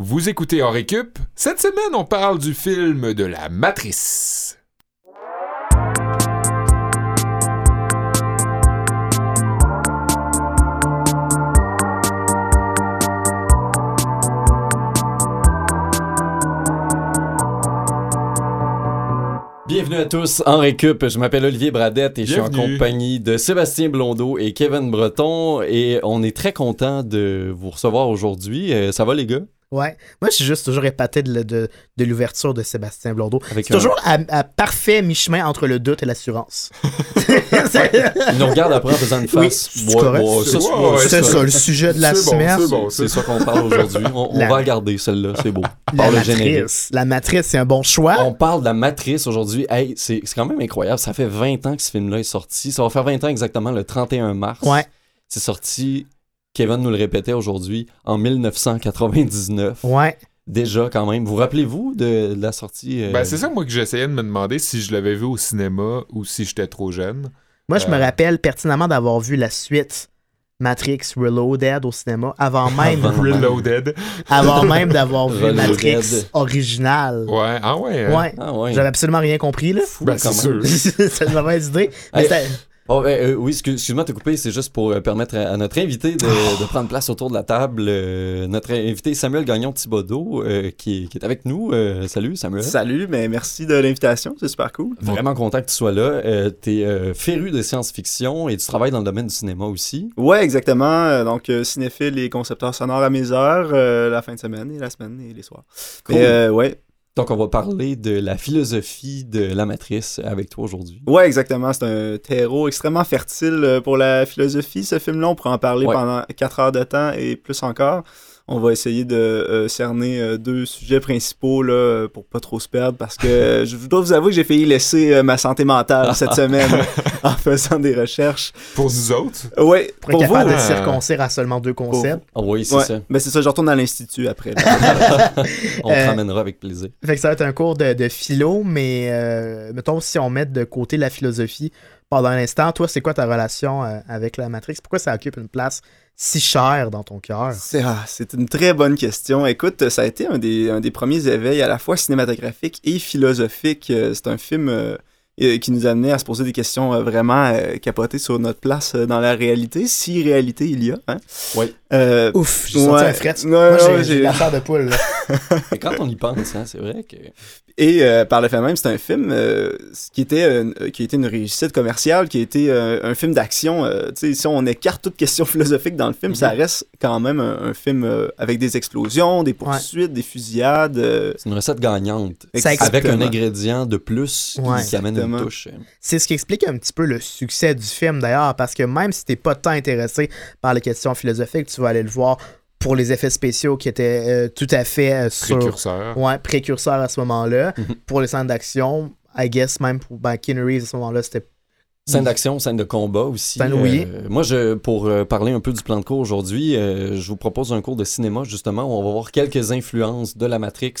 Vous écoutez en récup. Cette semaine, on parle du film de la Matrice. Bienvenue à tous en récup. Je m'appelle Olivier Bradette et je suis en compagnie de Sébastien Blondeau et Kevin Breton et on est très content de vous recevoir aujourd'hui. Euh, ça va les gars? Ouais. Moi, je suis juste toujours épaté de, de, de l'ouverture de Sébastien Blondeau. Avec C'est un- toujours à, à parfait mi-chemin entre le doute et l'assurance. Il nous regarde après en faisant une Oui, face. c'est correct. ça, Ouais, c'est- ouais, ouais, c'est ça- ça, le sujet de la bon, semaine. c'est bon, ça qu'on parle aujourd'hui. On, on La- va regarder celle-là, c'est beau. La matrice. La matrice, c'est un bon choix. On parle de la matrice aujourd'hui. Hey, c'est c'est quand même incroyable. Ça fait 20 ans que ce film-là est sorti. Ça va faire 20 ans exactement le 31 mars. Ouais. C'est sorti, Kevin nous le répétait aujourd'hui, en 1999. Ouais. Déjà, quand même. Vous rappelez-vous de, de la sortie euh, Ben, c'est ça, moi, que j'essayais de me demander si je l'avais vu au cinéma ou si j'étais trop jeune. Moi, je me Euh. rappelle pertinemment d'avoir vu la suite Matrix Reloaded au cinéma avant même, Avant. Reloaded. avant même d'avoir vu Reloaded. Matrix original. Ouais, ah ouais. hein? Ouais. Ah ouais. J'avais absolument rien compris, là. Ben, c'est sûr. c'est une mauvaise idée. Mais Hey. Oh, ben, euh, oui, excuse- excuse-moi de te couper, c'est juste pour euh, permettre à, à notre invité de, de prendre place autour de la table. Euh, notre invité Samuel Gagnon Thibodeau, euh, qui, est- qui est avec nous. Euh, salut Samuel. Salut, mais merci de l'invitation, c'est super cool. Vraiment content que tu sois là. Euh, tu es féru de science-fiction et tu travailles dans le domaine du cinéma aussi. Ouais, exactement. Euh, Donc, euh, cinéphile et concepteur sonore à mes heures, euh, la fin de semaine et la semaine et les soirs. Cool. Mais, euh, ouais. Donc, on va parler de la philosophie de la matrice avec toi aujourd'hui. ouais, exactement. C'est un terreau extrêmement fertile euh, pour la philosophie. Ce film-là, on pourrait en parler Ouais. pendant 4 heures de temps et plus encore. On va essayer de euh, cerner euh, deux sujets principaux là, pour pas trop se perdre parce que je dois vous avouer que j'ai failli laisser euh, ma santé mentale cette semaine en faisant des recherches. Pour nous autres? Ouais, Pour être pour vous. capable de euh, circoncire à seulement deux concepts. Ah oui, c'est Ouais, ça. ben c'est ça, je retourne à l'institut après. On te ramènera avec plaisir. Fait que ça va être un cours de, de philo, mais euh, mettons si on met de côté la philosophie pendant un instant, toi, c'est quoi ta relation euh, avec la Matrix? Pourquoi ça occupe une place si chère dans ton cœur? C'est ah, c'est une très bonne question. Écoute, ça a été un des, un des premiers éveils à la fois cinématographique et philosophique. Euh, C'est un film euh, qui nous amenait à se poser des questions euh, vraiment euh, capotées sur notre place euh, dans la réalité, si réalité il y a. Hein? Oui. Euh, Ouf, j'ai Ouais. un fret. Ouais, Moi, j'ai- j'ai- j'ai la chair de poule. Mais quand on y pense, hein, c'est vrai que. Et euh, par le fait même, c'est un film euh, qui était euh, qui a été une réussite commerciale, qui a été euh, un film d'action. euh, tu sais, si on écarte toute question philosophique dans le film, ça reste quand même un, un film euh, avec des explosions, des poursuites, des fusillades. euh, C'est une recette gagnante. Avec un ingrédient de plus qui, Ouais. qui amène une touche. C'est ce qui explique un petit peu le succès du film d'ailleurs, parce que même si t'es pas tant intéressé par les questions philosophiques, tu vas aller le voir pour les effets spéciaux qui étaient euh, tout à fait euh, sur... Précurseur. Ouais, précurseur à ce moment-là. Mhm. Pour les scènes d'action, I guess même pour ben, Keanu Reeves à ce moment-là, c'était Scène d'action, scène de combat aussi. Scène, oui. Euh, moi, je, pour euh, parler un peu du plan de cours aujourd'hui, euh, je vous propose un cours de cinéma justement où on va voir quelques influences de la Matrix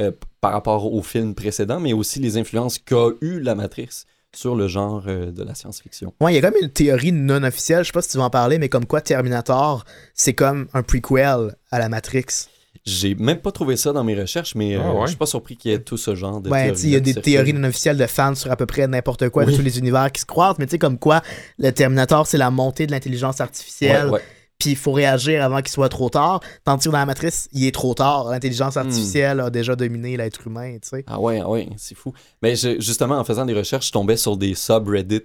euh, par rapport au film précédent, mais aussi les influences qu'a eu la Matrix sur le genre euh, de la science-fiction. Ouais, il y a comme une théorie non officielle, je sais pas si tu vas en parler, mais comme quoi Terminator, c'est comme un prequel à la Matrix. J'ai même pas trouvé ça dans mes recherches, mais euh, Ah ouais? je suis pas surpris qu'il y ait tout ce genre de Ouais, théories. tu sais, il y a des théories non officielles de fans sur à peu près n'importe quoi de Oui. tous les univers qui se croisent, mais tu sais, comme quoi le Terminator, c'est la montée de l'intelligence artificielle, Ouais, ouais. Puis il faut réagir avant qu'il soit trop tard. Tandis que dans la Matrice, il est trop tard. L'intelligence Hmm. artificielle a déjà dominé l'être humain, tu sais. Ah ouais, ah ouais, c'est fou. Mais je- justement, en faisant des recherches, je tombais sur des subreddits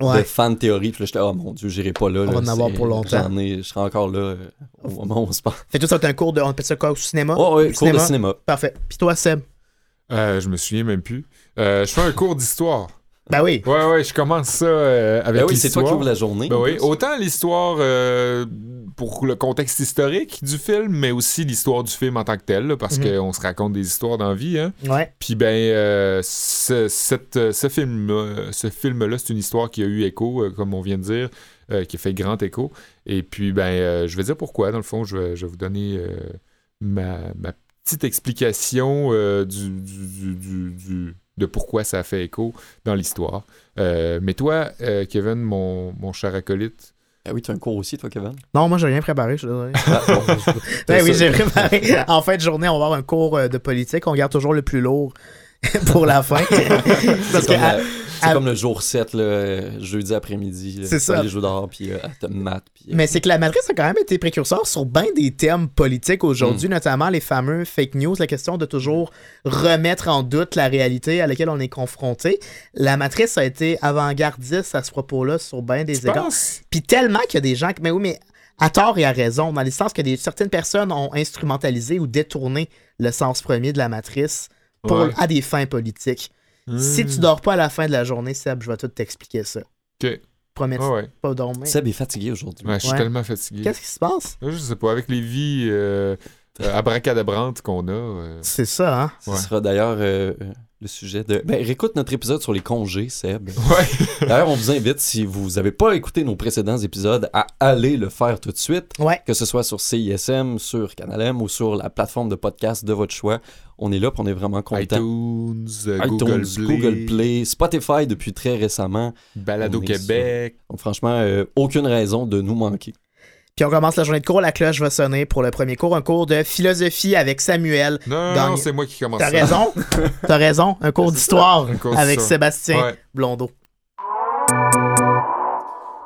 de Ouais. fan théorie. Puis là, j'étais, oh mon dieu, j'irai pas là. On là, va en avoir pour longtemps. ai- je serai encore là euh, au moment où on se parle. Fait que tout ça, c'est un cours de. On appelle ça quoi au cinéma? Oh, ouais, cours cinéma? de cinéma. Parfait. Puis toi, Seb? Euh, je me souviens même plus. Euh, je fais un cours d'histoire. Ben oui. Ouais, ouais, je commence ça euh, avec Ben oui, c'est toi qui ouvre la journée. Ben en oui, autant l'histoire euh, pour le contexte historique du film, mais aussi l'histoire du film en tant que tel, là, parce Mhm. qu'on se raconte des histoires dans la vie. Hein. Ouais. Puis ben, euh, ce, cette- ce film, ce film-là, c'est une histoire qui a eu écho, euh, comme on vient de dire, euh, qui a fait grand écho. Et puis ben, euh, je vais dire pourquoi. Dans le fond, je vais, je vais vous donner euh, ma, ma petite explication euh, du, du- du- du- du- de pourquoi ça a fait écho dans l'histoire. Euh, mais toi, euh, Kevin, mon, mon cher acolyte, Ah oui, tu as un cours aussi, toi, Kevin? Non, moi, j'ai rien préparé, je suis désolé. Ah, bon, Ben oui, j'ai préparé. En fin de journée, on va avoir un cours euh, de politique. On garde toujours le plus lourd pour la fin. Parce que à- c'est à- comme le jour 7, là, euh, jeudi après-midi. C'est ça. aller jouer dehors, puis euh, maths. Puis, euh, Mais c'est que la matrice a quand même été précurseur sur bien des thèmes politiques aujourd'hui, Mm. notamment les fameux fake news, la question de toujours remettre en doute la réalité à laquelle on est confronté. La matrice a été avant-gardiste à ce propos-là sur bien des égards. Puis tellement qu'il y a des gens qui. Mais oui, mais à tort et à raison, dans le sens que des, certaines personnes ont instrumentalisé ou détourné le sens premier de la matrice pour, Ouais. à des fins politiques. Si Hmm. tu dors pas à la fin de la journée, Seb, je vais tout t'expliquer ça. Ok. Promets ouais. pas dormir. Seb est fatigué aujourd'hui. Ouais, je suis Ouais. tellement fatigué. Qu'est-ce qui se passe? Je sais pas, avec les vies euh, euh, abracadabrantes qu'on a. euh, C'est ça, hein? Ce Ouais. sera d'ailleurs euh, le sujet de. Ben, réécoute notre épisode sur les congés, Seb. Ouais. D'ailleurs, on vous invite, si vous n'avez pas écouté nos précédents épisodes, à aller le faire tout de suite. Ouais. Que ce soit sur CISM, sur Canal M ou sur la plateforme de podcast de votre choix. On est là, on est vraiment content. iTunes, euh, iTunes, Google Play, Google Play, Spotify depuis très récemment. Balado On Québec. Donc franchement, euh, aucune raison de nous manquer. Puis on commence la journée de cours, la cloche va sonner pour le premier cours, un cours de philosophie avec Samuel. Non, non, c'est moi qui commence T'as raison, t'as raison, un cours d'histoire avec. Sébastien Ouais. Blondeau.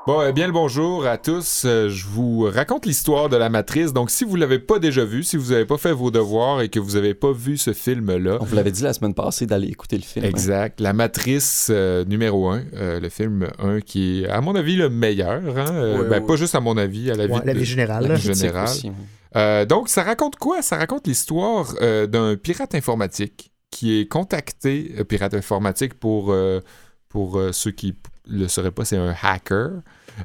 Bon, eh bien le bonjour à tous. Euh, je vous raconte l'histoire de la Matrice. Donc, si vous l'avez pas déjà vu, si vous n'avez pas fait vos devoirs et que vous n'avez pas vu ce film-là, On vous l'avait dit la semaine passée d'aller écouter le film. hein. Exact. La Matrice euh, numéro 1, le film 1 qui est, à mon avis, le meilleur. Hein? Euh, Ouais, ben, ouais. Pas juste à mon avis, à la Ouais, vie. la de- vie générale. La là. critique général. aussi. Euh, donc, ça raconte quoi? Ça raconte l'histoire euh, d'un pirate informatique qui est contacté, euh, pirate informatique pour, euh, pour euh, ceux qui le sauraient pas, c'est un hacker,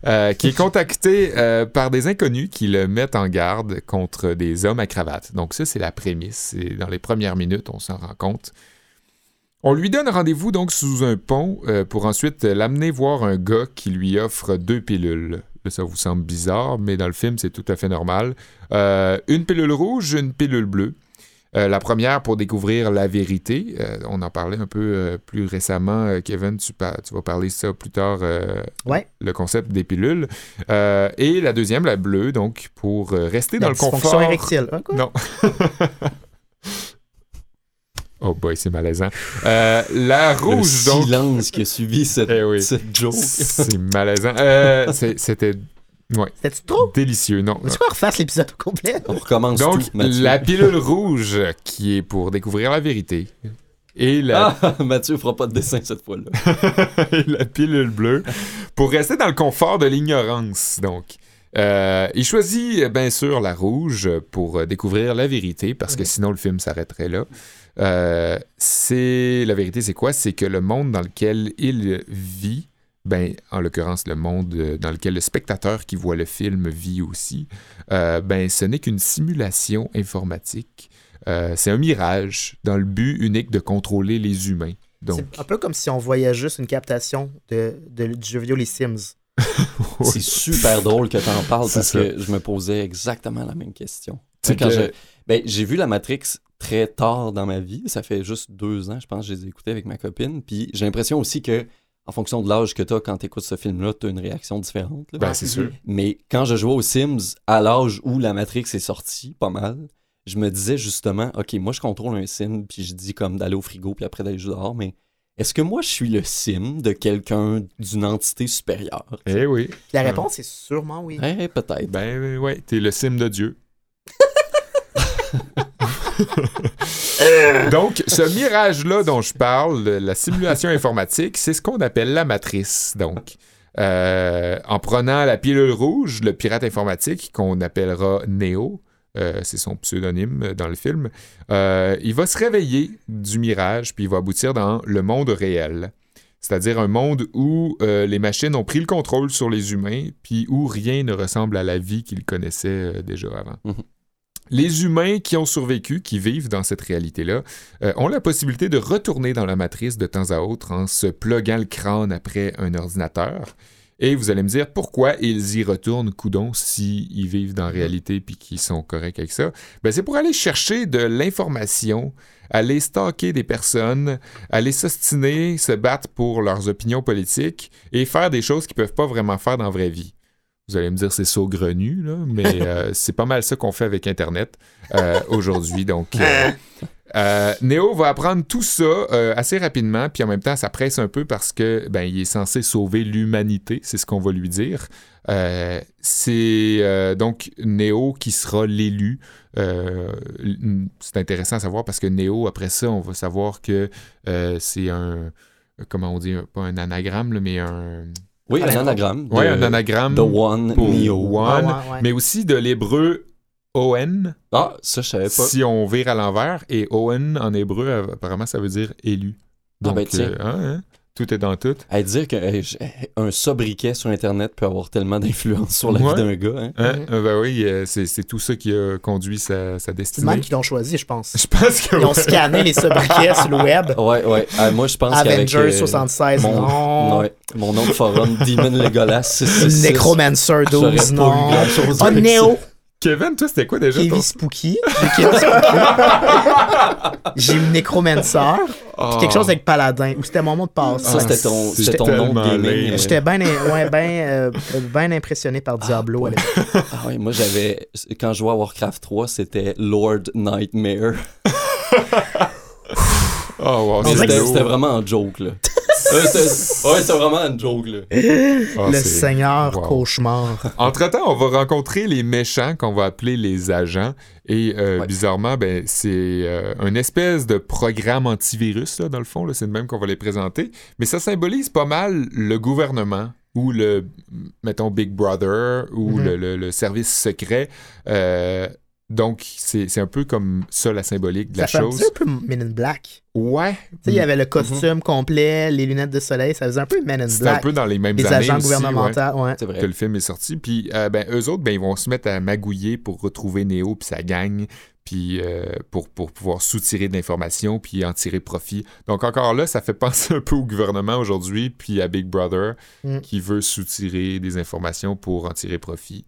euh, qui est contacté euh, par des inconnus qui le mettent en garde contre des hommes à cravate. Donc ça, c'est la prémisse. Dans les premières minutes, on s'en rend compte. On lui donne rendez-vous donc sous un pont euh, pour ensuite l'amener voir un gars qui lui offre deux pilules. Ça vous semble bizarre, mais dans le film, c'est tout à fait normal. Une pilule rouge, une pilule bleue. Euh, la première pour découvrir la vérité. Euh, on en parlait un peu euh, plus récemment. Euh, Kevin, tu, vas parler de ça plus tard, euh, Ouais. le concept des pilules. Euh, et la deuxième, la bleue, donc pour euh, rester La dans le confort. érectile. Ah, quoi? Non. oh boy, c'est malaisant. Euh, la rouge, le donc. silence qui a suivi cette, Eh oui. cette joke. C'est malaisant. Euh, c'est- C'était C'était-tu trop? délicieux, non. Est-ce qu'on refasse l'épisode au complet? On recommence Donc, tout, la pilule rouge qui est pour découvrir la vérité. Et la, Ah, Mathieu fera pas de dessin cette fois-là. et la pilule bleue pour rester dans le confort de l'ignorance. Donc, Euh, il choisit bien sûr la rouge pour découvrir la vérité parce que sinon le film s'arrêterait là. Euh, c'est la vérité, c'est quoi? C'est que le monde dans lequel il vit, ben en l'occurrence le monde euh, dans lequel le spectateur qui voit le film vit aussi, euh, ben ce n'est qu'une simulation informatique. Euh, c'est un mirage dans le but unique de contrôler les humains. Donc, C'est un peu comme si on voyait juste une captation de, de- du jeu vidéo Les Sims. C'est super drôle que t'en parles C'est parce ça. que je me posais exactement la même question. Quand que- je- ben, j'ai vu la Matrix très tard dans ma vie. Ça fait juste deux ans, je pense, que je les ai écoutés avec ma copine. Puis j'ai l'impression aussi que, en fonction de l'âge que t'as quand t'écoutes ce film-là, t'as une réaction différente. là. ben, c'est sûr. Mais quand je jouais aux Sims, à l'âge où la Matrix est sortie, pas mal, je me disais justement, OK, moi je contrôle un sim, puis je dis comme d'aller au frigo, puis après d'aller jouer dehors, mais est-ce que moi je suis le sim de quelqu'un, d'une entité supérieure? Eh oui. La réponse est sûrement oui. Eh, peut-être. Ben ouais, t'es le sim de Dieu. Donc, ce mirage-là dont je parle, la simulation informatique, c'est ce qu'on appelle la matrice. Donc, euh, en prenant la pilule rouge, le pirate informatique, qu'on appellera Neo, euh, c'est son pseudonyme dans le film, euh, il va se réveiller du mirage, puis il va aboutir dans le monde réel. C'est-à-dire un monde où euh, les machines ont pris le contrôle sur les humains, puis où rien ne ressemble à la vie qu'ils connaissaient euh, déjà avant. Mhm. Les humains qui ont survécu, qui vivent dans cette réalité-là, euh, ont la possibilité de retourner dans la matrice de temps à autre en se pluguant le crâne après un ordinateur. Et vous allez me dire pourquoi ils y retournent, coudon, s'ils vivent dans la réalité puis qu'ils sont corrects avec ça? Ben, c'est pour aller chercher de l'information, aller stalker des personnes, aller s'ostiner, se battre pour leurs opinions politiques et faire des choses qu'ils peuvent pas vraiment faire dans la vraie vie. Vous allez me dire c'est saugrenu, là, mais euh, c'est pas mal ça qu'on fait avec Internet euh, aujourd'hui. Donc, euh, euh, Neo va apprendre tout ça assez rapidement, puis en même temps, ça presse un peu parce que ben, il est censé sauver l'humanité, c'est ce qu'on va lui dire. C'est donc Neo qui sera l'élu. C'est intéressant à savoir parce que Neo, après ça, on va savoir que c'est un. Comment on dit Pas un anagramme, là, mais un. Oui, un anagramme. De- un anagramme. The One, pour Neo. One, ouais, ouais. mais aussi de l'hébreu Owen, Ah, ça, je savais pas. si on vire à l'envers. Et Owen, en hébreu, apparemment, ça veut dire élu. Ah, Donc, ben, tiens. euh, hein, hein, tout est dans tout. À dire qu'un sobriquet sur Internet peut avoir tellement d'influence sur la Ouais. vie d'un gars. Hein? Hein? Mhm. Euh, ben oui, euh, c'est c'est tout ça qui a conduit sa, sa C'est destinée. même qu'ils l'ont choisi, je pense. Je pense que Ils ont scanné les sobriquets sur le web. Ouais, ouais. Ah, moi, je pense qu'avec... Avengers euh, 76, mon, non. ouais, mon nom de forum, Demon Legolas 666. Necromancer J'aurais 12, pas non. eu Oh. Kevin, toi, c'était quoi déjà? Kevin ton- Spooky. J'ai Kevin Spooky. J'ai. Ah. Puis quelque chose avec Paladin. Ou c'était mon mot de passe. Ça, c'était ton, c'était ton nom de gaming. euh. J'étais bien ouais, ben, euh, ben impressionné par Diablo à ouais. l'époque. Ah ouais, moi, j'avais... Quand je jouais à Warcraft 3, c'était Lord Nightmare. Oh, wow, c'était vraiment un joke, là. Ouais, c'était vraiment un joke, là. Ah, le Seigneur wow. Cauchemar. Entre-temps, on va rencontrer les méchants qu'on va appeler les agents. Et euh, Ouais. bizarrement, ben, c'est euh, une espèce de programme antivirus, là, dans le fond. là, C'est de même qu'on va les présenter. Mais ça symbolise pas mal le gouvernement ou le, mettons, Big Brother ou Mhm. le, le- le service secret. Euh, donc, c'est c'est un peu comme ça la symbolique de Ça la fait un chose. petit peu Men in Black. Ouais. Tu sais, il y avait le costume complet, les lunettes de soleil, ça faisait un peu Men in C'était un Black. peu dans les mêmes Les années agents aussi, ouais. gouvernementaux, ouais. C'est que vrai. le film est sorti. Puis, euh, ben, eux autres, ben, ils vont se mettre à magouiller pour retrouver Neo puis sa gang, puis euh, pour, pour pouvoir soutirer de l'information puis en tirer profit. Donc, encore là, ça fait penser un peu au gouvernement aujourd'hui, puis à Big Brother, Mm. qui veut soutirer des informations pour en tirer profit.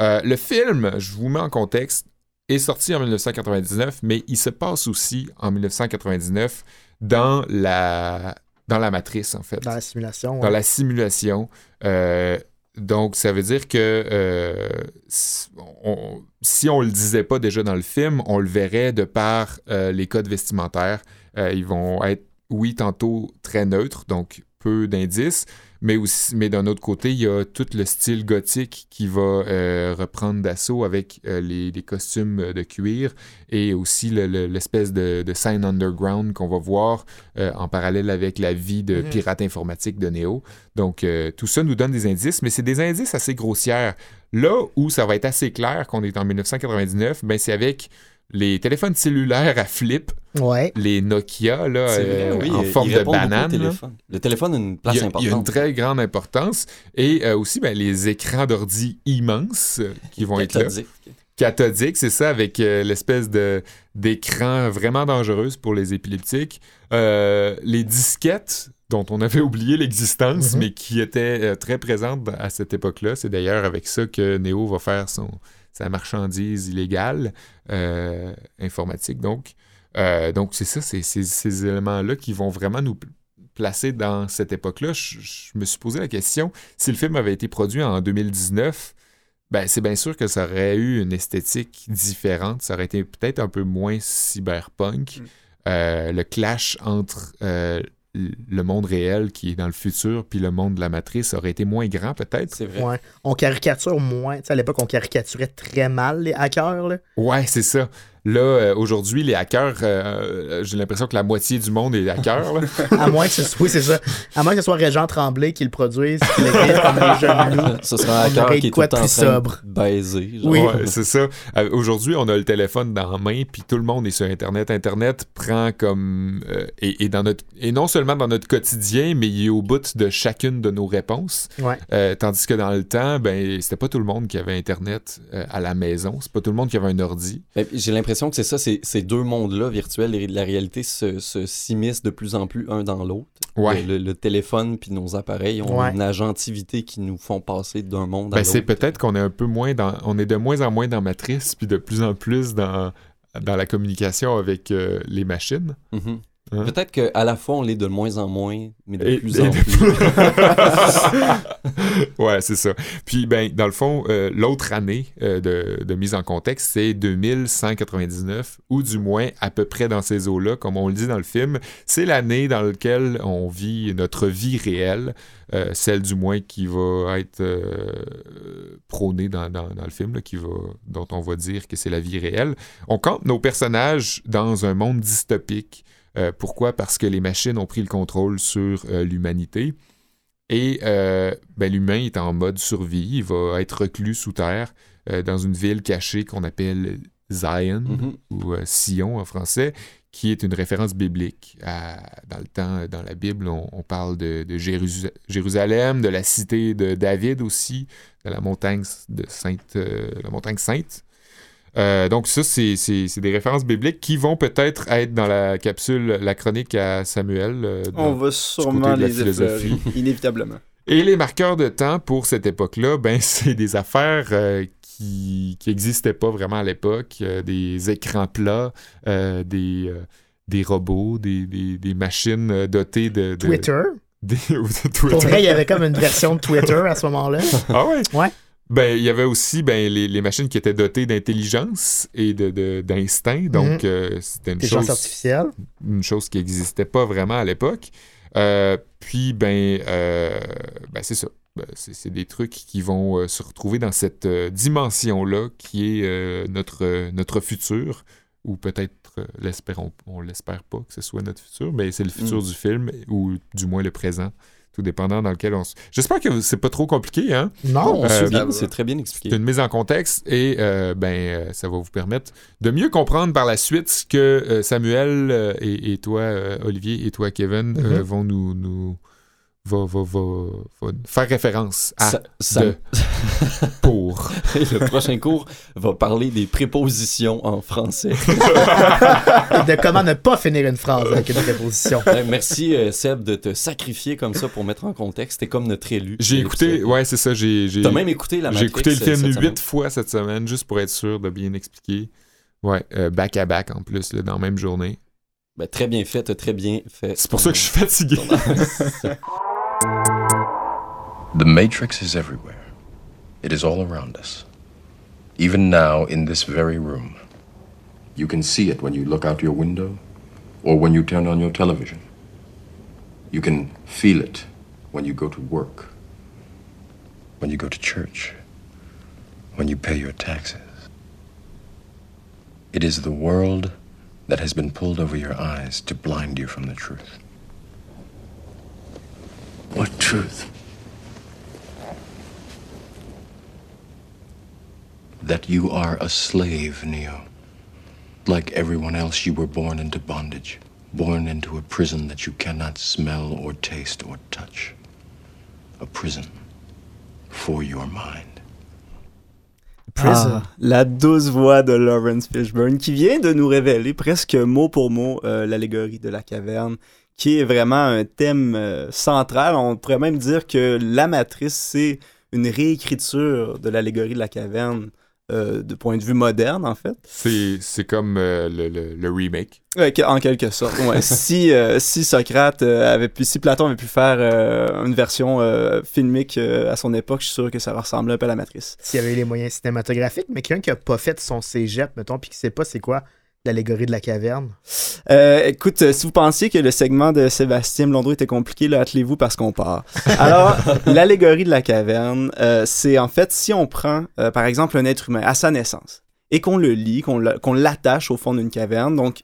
Euh, le film, je vous mets en contexte, est sorti en 1999, mais il se passe aussi en 1999 dans la, dans la matrice, en fait Dans la simulation. dans la simulation. Euh, donc, ça veut dire que euh, si, on, si on le disait pas déjà dans le film, on le verrait de par euh, les codes vestimentaires. Ils vont être, oui, tantôt très neutres, donc peu d'indices, mais aussi, mais d'un autre côté, il y a tout le style gothique qui va euh, reprendre d'assaut avec euh, les, les costumes de cuir et aussi le- le- l'espèce de, de scène underground qu'on va voir euh, en parallèle avec la vie de Mhm. pirate informatique de Neo. Donc, euh, tout ça nous donne des indices, mais c'est des indices assez grossières. Là où ça va être assez clair qu'on est en 1999, ben, c'est avec les téléphones cellulaires à flip, Ouais. les Nokia là, euh, vrai, oui. en il forme de banane. téléphone. Le téléphone a une place Il a, il y a une importante. très grande importance. Et euh, aussi, ben, les écrans d'ordi immenses euh, qui vont être là. Cathodique. C'est ça, avec euh, l'espèce de d'écran vraiment dangereuse pour les épileptiques. Euh, les disquettes dont on avait oublié l'existence, Mhm. mais qui étaient euh, très présentes à cette époque-là. C'est d'ailleurs avec ça que Neo va faire son, sa marchandise illégale euh, informatique. Donc, Euh, donc c'est ça, c'est ces éléments-là qui vont vraiment nous pl- placer dans cette époque-là. Je, je me suis posé la question, si le film avait été produit en 2019, ben, c'est bien sûr que ça aurait eu une esthétique différente. Ça aurait été peut-être un peu moins cyberpunk. Mm. Euh, le clash entre euh, le monde réel qui est dans le futur puis le monde de la matrice aurait été moins grand peut-être. C'est vrai. Ouais. On caricature moins. Tu sais, à l'époque, on caricaturait très mal les hackers. Là. Ouais, c'est ça. Là, euh, aujourd'hui, les hackers, euh, j'ai l'impression que la moitié du monde est hacker. là. À moins que ce soit, oui, c'est ça. À moins que ce soit Régent Tremblay qui le produise, qui l'écrive comme les jeunes loups. Ce sera un hacker qui est tout en train sobre. de baiser. genre. Oui. Ouais, c'est ça. Euh, Aujourd'hui, on a le téléphone dans la main, puis tout le monde est sur Internet. Internet prend comme. euh, et, et dans notre, et non seulement dans notre quotidien, mais il est au bout de chacune de nos réponses. Ouais. Euh, tandis que dans le temps, ben, c'était pas tout le monde qui avait Internet euh, à la maison. C'est pas tout le monde qui avait un ordi. Mais J'ai l'impression que c'est ça, c'est- ces deux mondes-là, virtuels et la réalité, se, se s'immiscent de plus en plus un dans l'autre. Ouais. Le, téléphone puis nos appareils ont Ouais. une agentivité qui nous font passer d'un monde à Ben, c'est l'autre. peut-être qu'on est un peu moins dans. On est de moins en moins dans Matrice, puis de plus en plus dans, dans la communication avec euh, les machines. Mhm. Hein? Peut-être qu'à la fois, on l'est de moins en moins, mais de Et- plus et en de plus. ouais, c'est ça. Puis, ben, dans le fond, euh, l'autre année euh, de, de mise en contexte, c'est 2199, ou du moins à peu près dans ces eaux-là, comme on le dit dans le film. C'est l'année dans laquelle on vit notre vie réelle, euh, celle du moins qui va être prônée dans, dans- dans le film, là, qui va, dont on va dire que c'est la vie réelle. On campe nos personnages dans un monde dystopique. Euh, pourquoi? Parce que les machines ont pris le contrôle sur euh, l'humanité. Et euh, ben, l'humain est en mode survie. Il va être reclus sous terre dans une ville cachée qu'on appelle Zion Mhm. ou Sion en français, qui est une référence biblique. À- dans le temps, dans la Bible, on, on parle de, de Jérusa- Jérusalem, de la cité de David aussi, de la montagne de Sainte, euh, la montagne sainte. Euh, donc ça, c'est c'est- c'est des références bibliques qui vont peut-être être dans la capsule, la chronique à Samuel. euh, dans- On va sûrement les effleurer, philosophie. inévitablement. Et les marqueurs de temps pour cette époque-là, ben, c'est des affaires euh, qui n'existaient pas vraiment à l'époque. euh, des écrans plats, euh, des, euh, des robots, des, des- des machines dotées de... de- Twitter? des- ou de Pour Twitter. vrai, il y avait comme une version de Twitter à ce moment-là. Ah ouais? Ouais. Ben, il y avait aussi ben, les, les machines qui étaient dotées d'intelligence et de, de- d'instinct. Donc, Mhm. euh, c'était une Intelligence chose artificielle. une chose qui n'existait pas vraiment à l'époque. Euh, puis, ben, euh, ben c'est ça. Ben, c'est, des trucs qui vont se retrouver dans cette dimension-là qui est notre, notre futur, ou peut-être, l'espérons, on l'espère pas que ce soit notre futur, mais c'est le futur du film, ou du moins le présent, tout dépendant dans lequel on se... J'espère que c'est pas trop compliqué, hein? Non, on se Euh, souvient, ben, c'est très bien C'est expliqué. une mise en contexte et euh, ben euh, ça va vous permettre de mieux comprendre par la suite ce que euh, Samuel euh, et, et toi euh, Olivier et toi Kevin euh, Mhm. vont nous, nous va, va, va- va faire référence à Ça- ça- de pour. le prochain cours va parler des prépositions en français. Et de comment ne pas finir une phrase avec une préposition. Euh, Merci euh, Seb de te sacrifier comme ça pour mettre en contexte. T'es comme notre élu. J'ai écouté, ouais c'est ça, j'ai j'ai T'as même écouté la j'ai écouté le euh, film semaine. huit fois cette semaine juste pour être sûr de bien expliquer. Ouais, euh, back à back en plus là, dans la même journée. Ben, très bien fait, t'as très bien fait. C'est pour ça que je suis fatigué. The Matrix is everywhere. It is all around us. Even now, in this very room. You can see it when you look out your window or when you turn on your television. You can feel it when you go to work, when you go to church, when you pay your taxes. It is the world that has been pulled over your eyes to blind you from the truth. What truth? that you are a slave, Neo. Like everyone else, you were born into bondage, born into a prison that you cannot smell or taste or touch. A prison for your mind. Ah, la douce voix de Lawrence Fishburne qui vient de nous révéler presque mot pour mot euh, l'allégorie de la caverne, qui est vraiment un thème euh, central. On pourrait même dire que la matrice, c'est une réécriture de l'allégorie de la caverne euh, de point de vue moderne, en fait. C'est c'est comme euh, le, le- le remake. Ouais, que- en quelque sorte. Ouais. si, euh, si Socrate euh, avait pu, si Platon avait pu faire euh, une version euh, filmique euh, à son époque, je suis sûr que ça ressemblait un peu à la matrice. S'il y avait eu les moyens cinématographiques, mais quelqu'un qui a pas fait son cégep, mettons, puis qui sait pas c'est quoi l'allégorie de la caverne? Euh, écoute, euh, si vous pensiez que le segment de Sébastien Blondeau était compliqué, là, attelez-vous parce qu'on part. Alors, l'allégorie de la caverne, euh, c'est en fait si on prend, euh, par exemple, un être humain à sa naissance et qu'on le lie, qu'on la- qu'on l'attache au fond d'une caverne, donc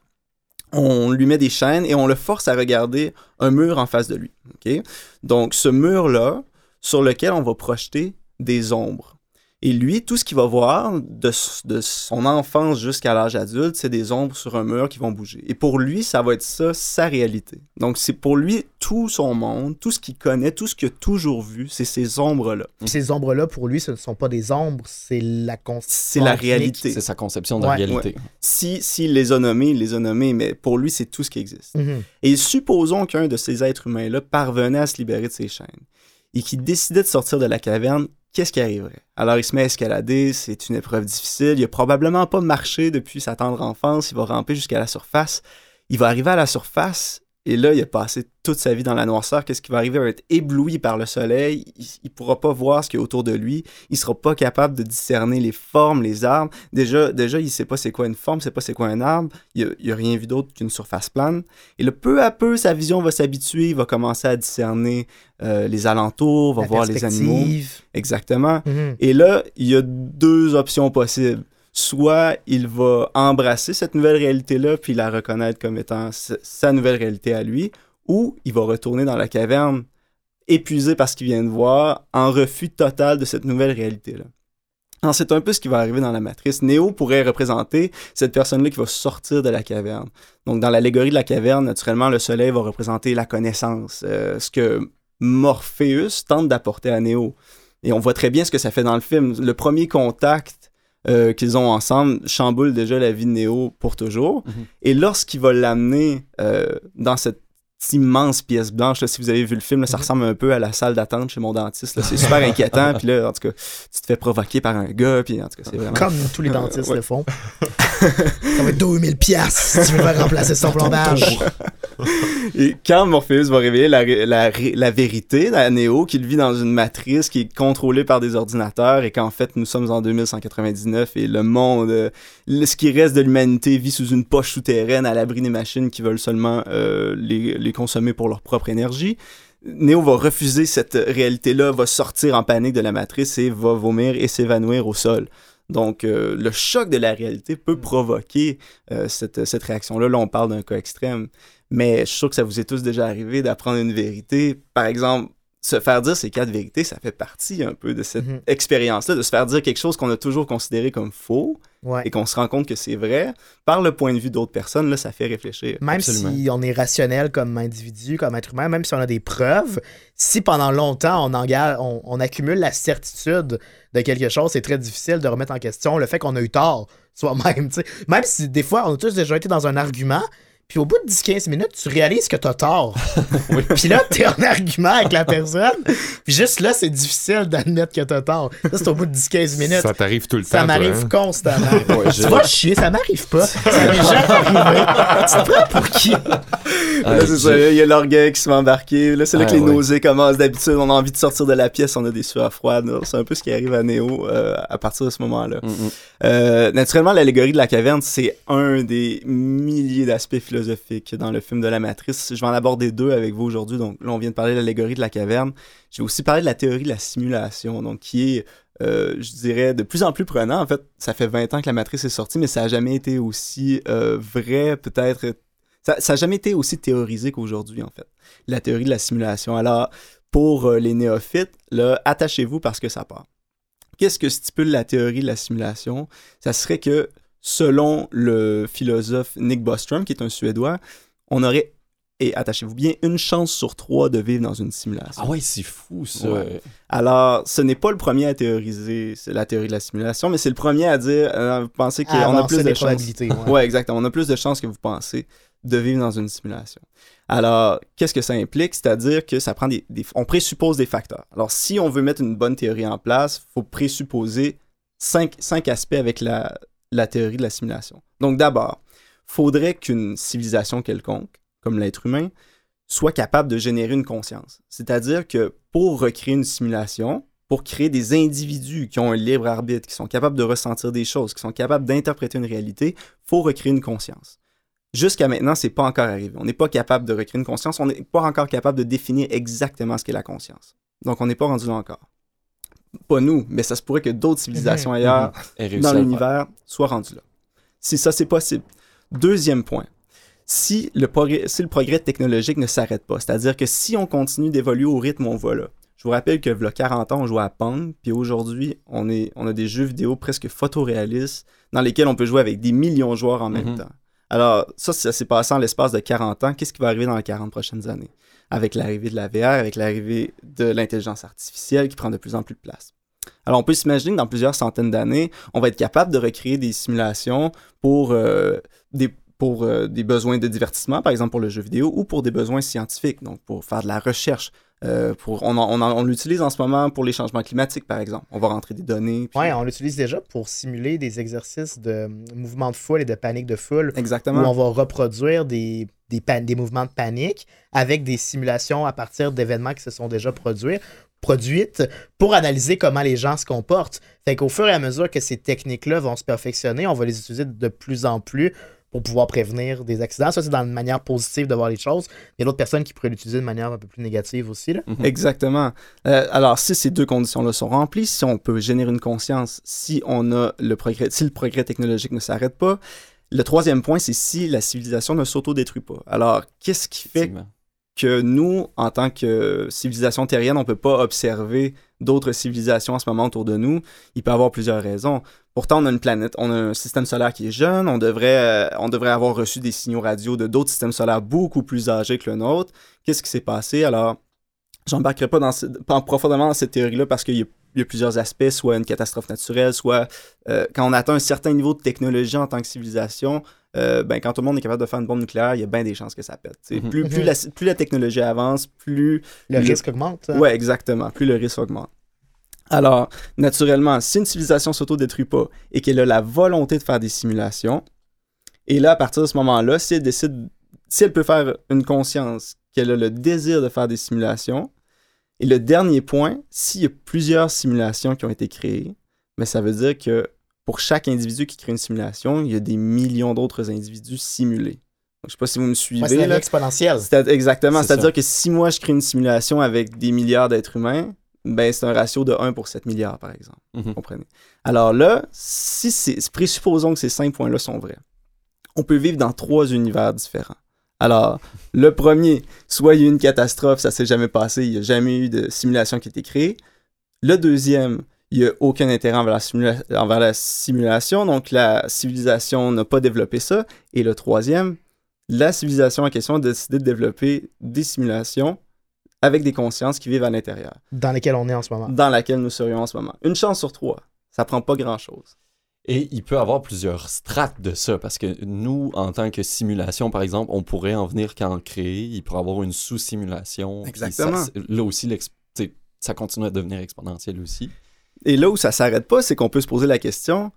on lui met des chaînes et on le force à regarder un mur en face de lui. ok? Donc, ce mur-là, sur lequel on va projeter des ombres. Et lui, tout ce qu'il va voir de, son enfance jusqu'à l'âge adulte, c'est des ombres sur un mur qui vont bouger. Et pour lui, ça va être ça, sa réalité. Donc c'est pour lui tout son monde, tout ce qu'il connaît, tout ce qu'il a toujours vu, c'est ces ombres-là. Ces ombres-là, pour lui, ce ne sont pas des ombres, c'est la C'est la réalité. C'est sa conception de Ouais. la réalité. Si, s'il les a nommés, il les a nommés, mais pour lui, c'est tout ce qui existe. Mhm. Et supposons qu'un de ces êtres humains-là parvenait à se libérer de ses chaînes et qu'il décidait de sortir de la caverne, qu'est-ce qui arriverait? Alors il se met à escalader, c'est une épreuve difficile, il a probablement pas marché depuis sa tendre enfance, il va ramper jusqu'à la surface, il va arriver à la surface et là, il a passé toute sa vie dans la noirceur. Qu'est-ce qui va arriver? Il va être ébloui par le soleil. Il ne pourra pas voir ce qu'il y a autour de lui. Il sera pas capable de discerner les formes, les arbres. Déjà, déjà il sait pas c'est quoi une forme, il sait pas c'est quoi un arbre. Il n'a a rien vu d'autre qu'une surface plane. Et là, peu à peu, sa vision va s'habituer. Il va commencer à discerner euh, les alentours, va La voir les animaux. Exactement. Mhm. Et là, il y a deux options possibles. Soit il va embrasser cette nouvelle réalité-là, puis la reconnaître comme étant sa nouvelle réalité à lui, ou il va retourner dans la caverne, épuisé par ce qu'il vient de voir, en refus total de cette nouvelle réalité-là. Alors, c'est un peu ce qui va arriver dans la matrice. Néo pourrait représenter cette personne-là qui va sortir de la caverne. Donc, dans l'allégorie de la caverne, naturellement, le soleil va représenter la connaissance, euh, ce que Morpheus tente d'apporter à Néo. Et on voit très bien ce que ça fait dans le film. Le premier contact euh, qu'ils ont ensemble chamboule déjà la vie de Néo pour toujours. Mhm. Et lorsqu'il va l'amener euh, dans cette immense pièce blanche, là, si vous avez vu le film, là, ça Mhm. ressemble un peu à la salle d'attente chez mon dentiste. C'est super inquiétant. Puis là, en tout cas, tu te fais provoquer par un gars. Puis en tout cas, c'est vraiment... Comme tous les dentistes Ouais. le font. Ça va être 2000 piastres si tu veux faire remplacer son plombage. Et quand Morpheus va révéler la, la, la vérité à Neo, qu'il vit dans une matrice qui est contrôlée par des ordinateurs et qu'en fait nous sommes en 2199 et le monde, euh, ce qui reste de l'humanité vit sous une poche souterraine à l'abri des machines qui veulent seulement euh, les, les consommer pour leur propre énergie. Neo va refuser cette réalité-là, va sortir en panique de la matrice et va vomir et s'évanouir au sol. Donc, euh, le choc de la réalité peut provoquer euh, cette, cette réaction-là. Là, on parle d'un cas extrême. Mais je suis sûr que ça vous est tous déjà arrivé d'apprendre une vérité. Par exemple, se faire dire ces quatre vérités, ça fait partie un peu de cette Mhm. expérience-là, de se faire dire quelque chose qu'on a toujours considéré comme faux Ouais. et qu'on se rend compte que c'est vrai. Par le point de vue d'autres personnes, là, ça fait réfléchir. Même Absolument. si on est rationnel comme individu, comme être humain, même si on a des preuves, si pendant longtemps on, engage, on, on accumule la certitude de quelque chose, c'est très difficile de remettre en question le fait qu'on a eu tort soi-même. tu sais. Même si des fois on a tous déjà été dans un argument, puis au bout de 10-15 minutes, tu réalises que t'as tort. puis là, t'es en argument avec la personne, puis juste là, c'est difficile d'admettre que t'as tort. Ça, c'est au bout de 10-15 minutes. Ça t'arrive tout le Ça temps. toi, m'arrive hein? constamment. Ouais, tu vas chier, ça m'arrive pas. Ça m'est jamais arrivé. Tu te prends pour qui? Ah, Là, c'est ça, il y a l'orgueil qui se met embarquer. Là, c'est là Ah, que les nausées commencent. D'habitude, on a envie de sortir de la pièce, on a des sueurs froides. C'est un peu ce qui arrive à Néo euh, à partir de ce moment-là. Mm, mm. Euh, naturellement, l'allégorie de la caverne, c'est un des milliers d'aspects philosophiques dans le film de la Matrice. Je vais en aborder deux avec vous aujourd'hui. Donc là, on vient de parler de l'allégorie de la caverne. Je vais aussi parler de la théorie de la simulation, donc qui est, euh, je dirais, de plus en plus prenant. En fait, ça fait 20 ans que la Matrice est sortie, mais ça n'a jamais été aussi euh, vrai, peut-être... Ça n'a jamais été aussi théorisé qu'aujourd'hui, en fait. La théorie de la simulation. Alors, pour euh, les néophytes, là, attachez-vous parce que ça part. Qu'est-ce que stipule la théorie de la simulation? Ça serait que, selon le philosophe Nick Bostrom, qui est un Suédois, on aurait, et attachez-vous bien, une chance sur trois de vivre dans une simulation. Ah ouais, c'est fou ça. Ouais. Alors, ce n'est pas le premier à théoriser c'est la théorie de la simulation, mais c'est le premier à dire, euh, vous pensez qu'on a plus de chances. Ouais, exactement. On a plus de chances que vous pensez de vivre dans une simulation. Alors, qu'est-ce que ça implique? C'est-à-dire que ça prend des, On présuppose des facteurs. Alors, si on veut mettre une bonne théorie en place, il faut présupposer cinq, cinq aspects avec la, la théorie de la simulation. Donc, d'abord, faudrait qu'une civilisation quelconque, comme l'être humain, soit capable de générer une conscience. C'est-à-dire que pour recréer une simulation, pour créer des individus qui ont un libre arbitre, qui sont capables de ressentir des choses, qui sont capables d'interpréter une réalité, faut recréer une conscience. Jusqu'à maintenant, c'est pas encore arrivé. On n'est pas capable de recréer une conscience. On n'est pas encore capable de définir exactement ce qu'est la conscience. Donc, on n'est pas rendu là encore. Pas nous, mais ça se pourrait que d'autres civilisations ailleurs Elle réussit dans l'univers soient rendues là. Si ça, c'est possible. Deuxième point. Si le, progrès, si le progrès technologique ne s'arrête pas, c'est-à-dire que si on continue d'évoluer au rythme où on va là, je vous rappelle que il 40 ans, on jouait à Pong, puis aujourd'hui, on, est, on a des jeux vidéo presque photoréalistes dans lesquels on peut jouer avec des millions de joueurs en même Mhm. temps. Alors, ça, ça s'est passé en l'espace de 40 ans. Qu'est-ce qui va arriver dans les 40 prochaines années? Avec l'arrivée de la VR, avec l'arrivée de l'intelligence artificielle qui prend de plus en plus de place. Alors, on peut s'imaginer que dans plusieurs centaines d'années, on va être capable de recréer des simulations pour, euh, des, pour euh, des besoins de divertissement, par exemple pour le jeu vidéo, ou pour des besoins scientifiques, donc pour faire de la recherche Euh, pour, on, l'utilise en ce moment pour les changements climatiques, par exemple. On va rentrer des données. puis- Ouais, on l'utilise déjà pour simuler des exercices de mouvement de foule et de panique de foule où Exactement. on va reproduire des, des, pan- des mouvements de panique avec des simulations à partir d'événements qui se sont déjà produits, produites pour analyser comment les gens se comportent. Fait qu'au fur et à mesure que ces techniques-là vont se perfectionner, on va les utiliser de plus en plus pour pouvoir prévenir des accidents. Ça, c'est dans une manière positive de voir les choses. Il y a d'autres personnes qui pourraient l'utiliser de manière un peu plus négative aussi. Là. Exactement. Euh, alors, si ces deux conditions-là sont remplies, si on peut générer une conscience, si on a le progrès, si le progrès technologique ne s'arrête pas, le troisième point, c'est si la civilisation ne s'auto-détruit pas. Alors, qu'est-ce qui fait que nous, en tant que civilisation terrienne, on peut pas observer d'autres civilisations en ce moment autour de nous? Il peut y avoir plusieurs raisons. Pourtant, on a une planète, on a un système solaire qui est jeune, on devrait, euh, on devrait avoir reçu des signaux radio de d'autres systèmes solaires beaucoup plus âgés que le nôtre. Qu'est-ce qui s'est passé? Alors, j'embarquerai pas, dans ce- pas profondément dans cette théorie-là parce qu'il y a il y a plusieurs aspects, soit une catastrophe naturelle, soit euh, quand on atteint un certain niveau de technologie en tant que civilisation, euh, ben, quand tout le monde est capable de faire une bombe nucléaire, il y a bien des chances que ça pète. Mhm. plus, plus, Mhm. la, plus la technologie avance, plus Le Le- risque augmente. hein. Ouais, exactement. Plus le risque augmente. Alors, naturellement, si une civilisation s'auto-détruit pas et qu'elle a la volonté de faire des simulations, et là, à partir de ce moment-là, si elle décide, si elle peut faire une conscience, qu'elle a le désir de faire des simulations, et le dernier point, s'il y a plusieurs simulations qui ont été créées, mais ça veut dire que pour chaque individu qui crée une simulation, il y a des millions d'autres individus simulés. Donc, je sais pas si vous me suivez. Ouais, c'est exponentielle. Exactement. C'est C'est-à-dire que si moi je crée une simulation avec des milliards d'êtres humains, ben c'est un ratio de 1 pour 7 milliards, par exemple. Mhm. Vous comprenez? Alors là, si. Présupposons que ces cinq points-là sont vrais. On peut vivre dans trois univers différents. Alors, le premier, soit il y a eu une catastrophe, ça s'est jamais passé, il n'y a jamais eu de simulation qui a été créée. Le deuxième, il n'y a aucun intérêt envers la, simula- envers la simulation, donc la civilisation n'a pas développé ça. Et le troisième, la civilisation en question a décidé de développer des simulations avec des consciences qui vivent à l'intérieur, Dans lesquelles on est en ce moment. dans laquelle nous serions en ce moment. Une chance sur trois. Ça prend pas grand-chose. Et il peut avoir plusieurs strates de ça, parce que nous, en tant que simulation, par exemple, on pourrait en venir qu'à en créer. Il pourrait avoir une sous-simulation. Exactement. ça- là aussi, ça continue à devenir exponentiel aussi. Et là où ça s'arrête pas, c'est qu'on peut se poser la question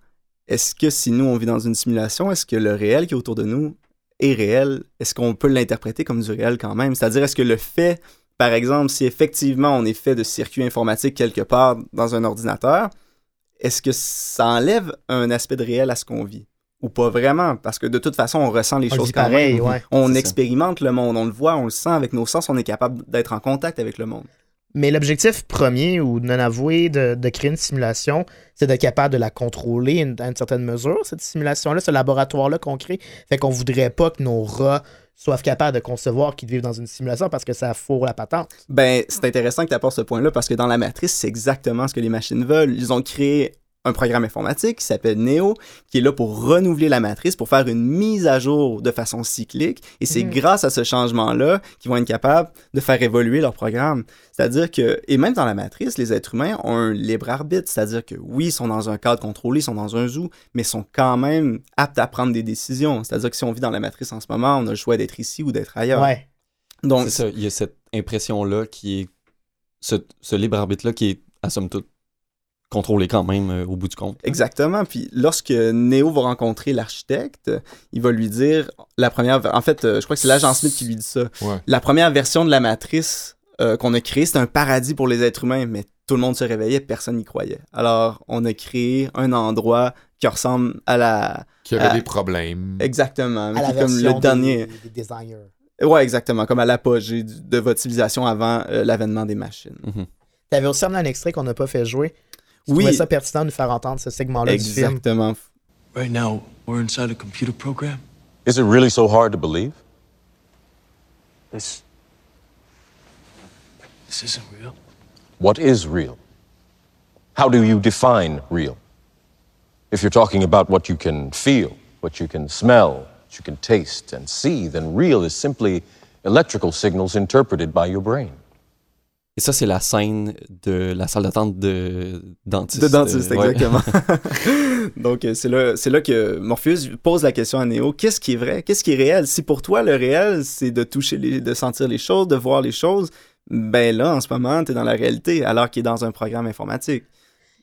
est-ce que si nous on vit dans une simulation, est-ce que le réel qui est autour de nous est réel? Est-ce qu'on peut l'interpréter comme du réel quand même? C'est-à-dire, est-ce que le fait, par exemple, si effectivement on est fait de circuits informatiques quelque part dans un ordinateur, est-ce que ça enlève un aspect de réel à ce qu'on vit? Ou pas vraiment? Parce que de toute façon, on ressent les On choses pareil, ouais. On ça. expérimente le monde, on le voit, on le sent avec nos sens, on est capable d'être en contact avec le monde. Mais l'objectif premier ou non avoué de, créer une simulation, c'est d'être capable de la contrôler à une certaine mesure, cette simulation-là, ce laboratoire-là qu'on crée. Fait qu'on voudrait pas que nos rats soient capables de concevoir qu'ils vivent dans une simulation parce que ça fourre la patente. Ben, c'est intéressant que tu apportes ce point-là parce que dans la matrice, c'est exactement ce que les machines veulent. Ils ont créé un programme informatique qui s'appelle Neo, qui est là pour renouveler la matrice, pour faire une mise à jour de façon cyclique. Et c'est Mhm. grâce à ce changement-là qu'ils vont être capables de faire évoluer leur programme. C'est-à-dire que, et même dans la matrice, les êtres humains ont un libre arbitre. C'est-à-dire que oui, ils sont dans un cadre contrôlé, ils sont dans un zoo, mais ils sont quand même aptes à prendre des décisions. C'est-à-dire que si on vit dans la matrice en ce moment, on a le choix d'être ici ou d'être ailleurs. Ouais. Donc, C'est ça, il y a cette impression-là qui est. Ce, ce libre arbitre-là qui est, à somme toute, contrôlé quand même euh, au bout du compte. Exactement. Puis lorsque Neo va rencontrer l'architecte, il va lui dire la première. En fait, euh, je crois que c'est l'agent Smith qui lui dit ça. Ouais. La première version de la matrice euh, qu'on a créée, c'était un paradis pour les êtres humains, mais tout le monde se réveillait, personne n'y croyait. Alors, on a créé un endroit qui ressemble à la. Qui avait des problèmes. Exactement. À la comme version le dernier. des, des designers. Ouais, exactement. Comme à l'apogée de votre civilisation avant euh, l'avènement des machines. Mhm. T'avais aussi amené un extrait qu'on n'a pas fait jouer. Je Oui. trouvais ça pertinent de nous faire entendre ce segment-là du film. Exactement. Right now, we're inside a computer program. Is it really so hard to believe? This. This isn't real. What is real? How do you define real? If you're talking about what you can feel, what you can smell, what you can taste and see, then real is simply electrical signals interpreted by your brain. Et ça, c'est la scène de la salle d'attente de dentiste. De dentiste, euh, ouais. exactement. Donc, euh, c'est là, là que Morpheus pose la question à Neo qu'est-ce qui est vrai? Qu'est-ce qui est réel? Si pour toi, le réel, c'est de toucher, les, de sentir les choses, de voir les choses, Ben là, en ce moment, t'es dans la réalité, alors qu'il est dans un programme informatique.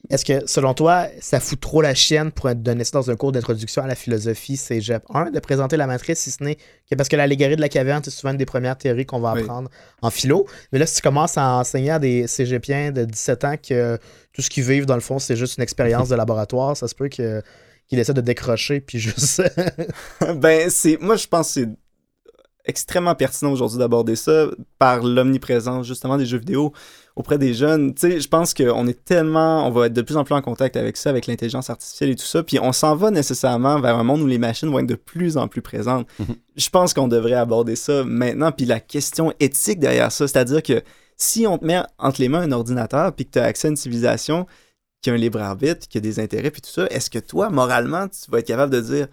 Est-ce que, selon toi, ça fout trop la chienne pour être donné ça dans un cours d'introduction à la philosophie cégep 1 de présenter la matrice, si ce n'est que parce que l'allégorie de la caverne, c'est souvent une des premières théories qu'on va Oui. apprendre en philo. Mais là, si tu commences à enseigner à des cégepiens de 17 ans que tout ce qu'ils vivent, dans le fond, c'est juste une expérience de laboratoire, ça se peut que qu'ils essaient de décrocher, puis juste. ben, c'est. Moi, je pense que c'est extrêmement pertinent aujourd'hui d'aborder ça par l'omniprésence, justement, des jeux vidéo auprès des jeunes. Tu sais, je pense qu'on est tellement. On va être de plus en plus en contact avec ça, avec l'intelligence artificielle et tout ça. Puis on s'en va nécessairement vers un monde où les machines vont être de plus en plus présentes. Mhm. Je pense qu'on devrait aborder ça maintenant. Puis la question éthique derrière ça, c'est-à-dire que si on te met entre les mains un ordinateur puis que tu as accès à une civilisation qui a un libre arbitre, qui a des intérêts puis tout ça, est-ce que toi, moralement, tu vas être capable de dire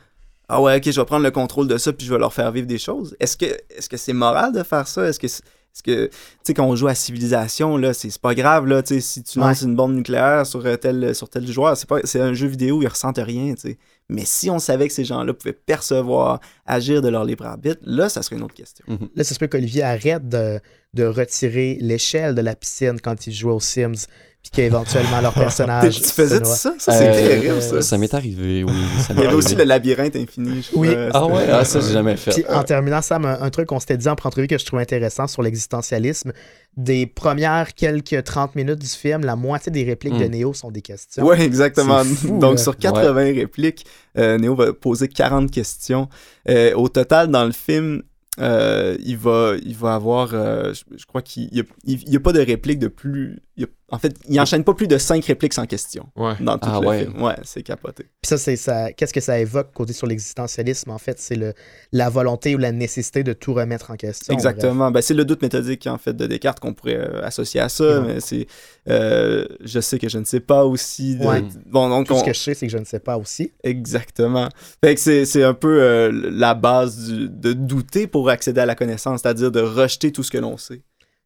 ah ouais, ok, je vais prendre le contrôle de ça puis je vais leur faire vivre des choses. Est-ce que est-ce que c'est moral de faire ça? Est-ce que c'est- est-ce que tu sais quand on joue à civilisation là, c'est pas grave là, tu sais si tu lances une bombe nucléaire sur euh, tel sur tel joueur, c'est pas c'est un jeu vidéo, ils ressentent rien, tu sais. Mais si on savait que ces gens-là pouvaient percevoir, agir de leur libre arbitre, là ça serait une autre question. Là, ça se peut qu'Olivier arrête de, de retirer l'échelle de la piscine quand il joue aux Sims, puis qu'éventuellement leur personnage. tu faisais ça? Ça c'est Euh, terrible ça. Ça m'est arrivé, oui. Ça Il y avait aussi le labyrinthe infini. je Oui. crois. Ah ouais, ah, ça, j'ai jamais fait. Puis en terminant, Sam, un, un truc qu'on s'était dit en entrevue que je trouve intéressant sur l'existentialisme, des premières quelques 30 minutes du film, la moitié des répliques Mm. de Néo sont des questions. Ouais, exactement. Fou, Donc, là. sur 80 répliques, euh, Néo va poser 40 questions. Euh, au total, dans le film, euh, il, va, il va avoir, euh, je, je crois qu'il n'y a, il y a pas de réplique de plus... il y a- en fait, il enchaîne pas plus de 5 répliques sans question Ouais. dans tout Ah le ouais. film. Ouais, c'est capoté. Puis ça, c'est ça. Qu'est-ce que ça évoque côté sur l'existentialisme, en fait? C'est le la volonté ou la nécessité de tout remettre en question. Exactement. Ben, c'est le doute méthodique, en fait, de Descartes qu'on pourrait euh, associer à ça, Ouais. mais c'est... euh, je sais que je ne sais pas aussi... de- Ouais. Bon, donc, Tout ce que je sais, c'est que je ne sais pas aussi. Exactement. Fait que c'est, c'est un peu euh, la base du- de douter pour accéder à la connaissance, c'est-à-dire de rejeter tout ce que l'on sait.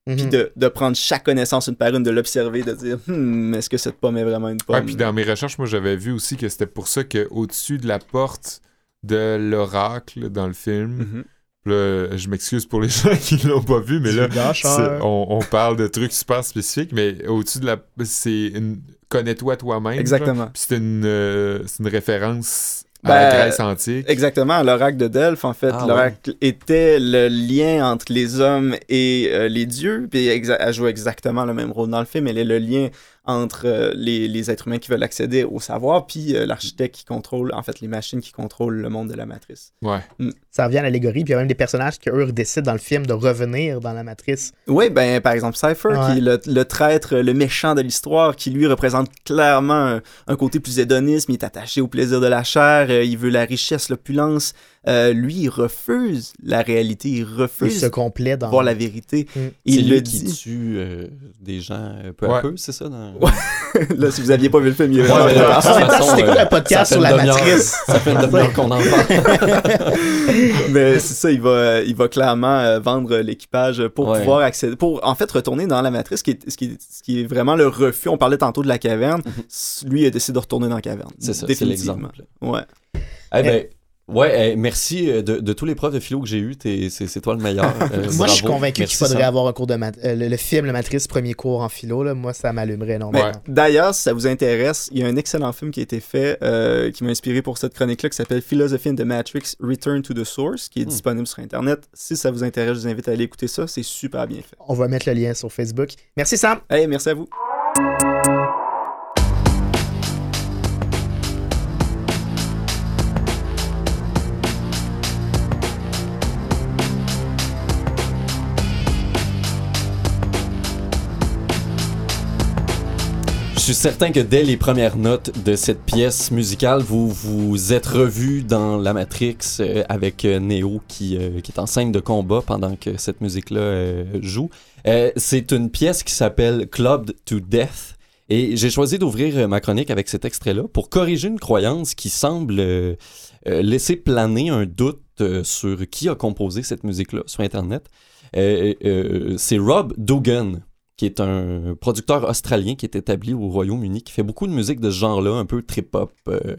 Puis Mhm. de, de prendre chaque connaissance une par une, de l'observer, de dire Hmm, est-ce que cette pomme est vraiment une pomme? Ouais, puis dans mes recherches, moi, j'avais vu aussi que c'était pour ça qu'au-dessus de la porte de l'oracle dans le film, Mhm. là, je m'excuse pour les gens qui l'ont pas vu, mais là, on, on parle de trucs super spécifiques, mais au-dessus de la... C'est une... Connais-toi toi-même. Exactement. Puis c'est une, euh, c'est une référence à Ben, la Grèce antique. Exactement, l'oracle de Delphes, en fait, Ah, l'oracle était le lien entre les hommes et euh, les dieux, puis elle joue exactement le même rôle dans le film, elle est le lien entre euh, les, les êtres humains qui veulent accéder au savoir, puis euh, l'architecte qui contrôle, en fait, les machines qui contrôlent le monde de la matrice. Ouais. Ça revient à l'allégorie, puis il y a même des personnages qui, eux, décident dans le film de revenir dans la matrice. Oui, ben par exemple Cypher, Ouais. qui est le, le traître, le méchant de l'histoire, qui lui représente clairement un, un côté plus hédonisme, il est attaché au plaisir de la chair, euh, il veut la richesse, l'opulence. Euh, lui, il refuse la réalité, il Il refuse se complaît dans. voir la vérité. Mm. Il le lui qui dit. tue euh, des gens euh, peu Ouais. à peu, c'est ça? Dans... Là, si vous aviez pas vu le film, il Ouais, de toute façon, C'était quoi le podcast sur la matrice? Ça fait une demi-heure qu'on en parle. Mais c'est ça, il va, il va clairement vendre l'équipage pour Ouais. pouvoir accéder, pour en fait retourner dans la matrice, ce qui est, ce qui est, ce qui est vraiment le refus. On parlait tantôt de la caverne. Lui, il a décidé de retourner dans la caverne. Mhm. C'est ça, c'est l'exemple. Ouais. Eh ben, ouais, eh, merci euh, de, de tous les profs de philo que j'ai eu, c'est c'est toi le meilleur. Euh, Moi, je suis convaincu qu'il faudrait avoir un cours de euh, le, le film Le Matrice, premier cours en philo, là, moi, ça m'allumerait énormément. D'ailleurs, si ça vous intéresse, il y a un excellent film qui a été fait, euh, qui m'a inspiré pour cette chronique-là, qui s'appelle Philosophy in the Matrix, Return to the Source, qui est Hmm. disponible sur Internet. Si ça vous intéresse, je vous invite à aller écouter ça. C'est super bien fait. On va mettre le lien sur Facebook. Merci, Sam. Hey, merci à vous. Certain que dès les premières notes de cette pièce musicale, vous vous êtes revu dans la Matrix euh, avec euh, Neo qui, euh, qui est en scène de combat pendant que cette musique-là joue. C'est une pièce qui s'appelle Clubbed to Death. Et j'ai choisi d'ouvrir ma chronique avec cet extrait-là pour corriger une croyance qui semble laisser planer un doute sur qui a composé cette musique-là sur Internet. C'est Rob Dugan, qui est un producteur australien qui est établi au Royaume-Uni, qui fait beaucoup de musique de ce genre-là, un peu trip-hop, euh,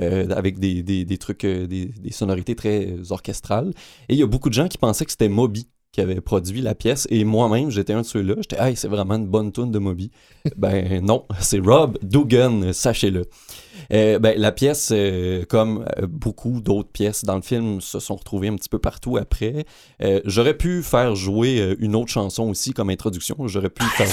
euh, avec des, trucs, euh, des, des sonorités très orchestrales. Et il y a beaucoup de gens qui pensaient que c'était Moby qui avait produit la pièce. Et moi-même, j'étais un de ceux-là. J'étais, hey, c'est vraiment une bonne tune de Moby. ben non, c'est Rob Dugan, sachez-le. Euh, ben, la pièce, euh, comme euh, beaucoup d'autres pièces dans le film, se sont retrouvées un petit peu partout après. Euh, J'aurais pu faire jouer une autre chanson aussi comme introduction. J'aurais pu faire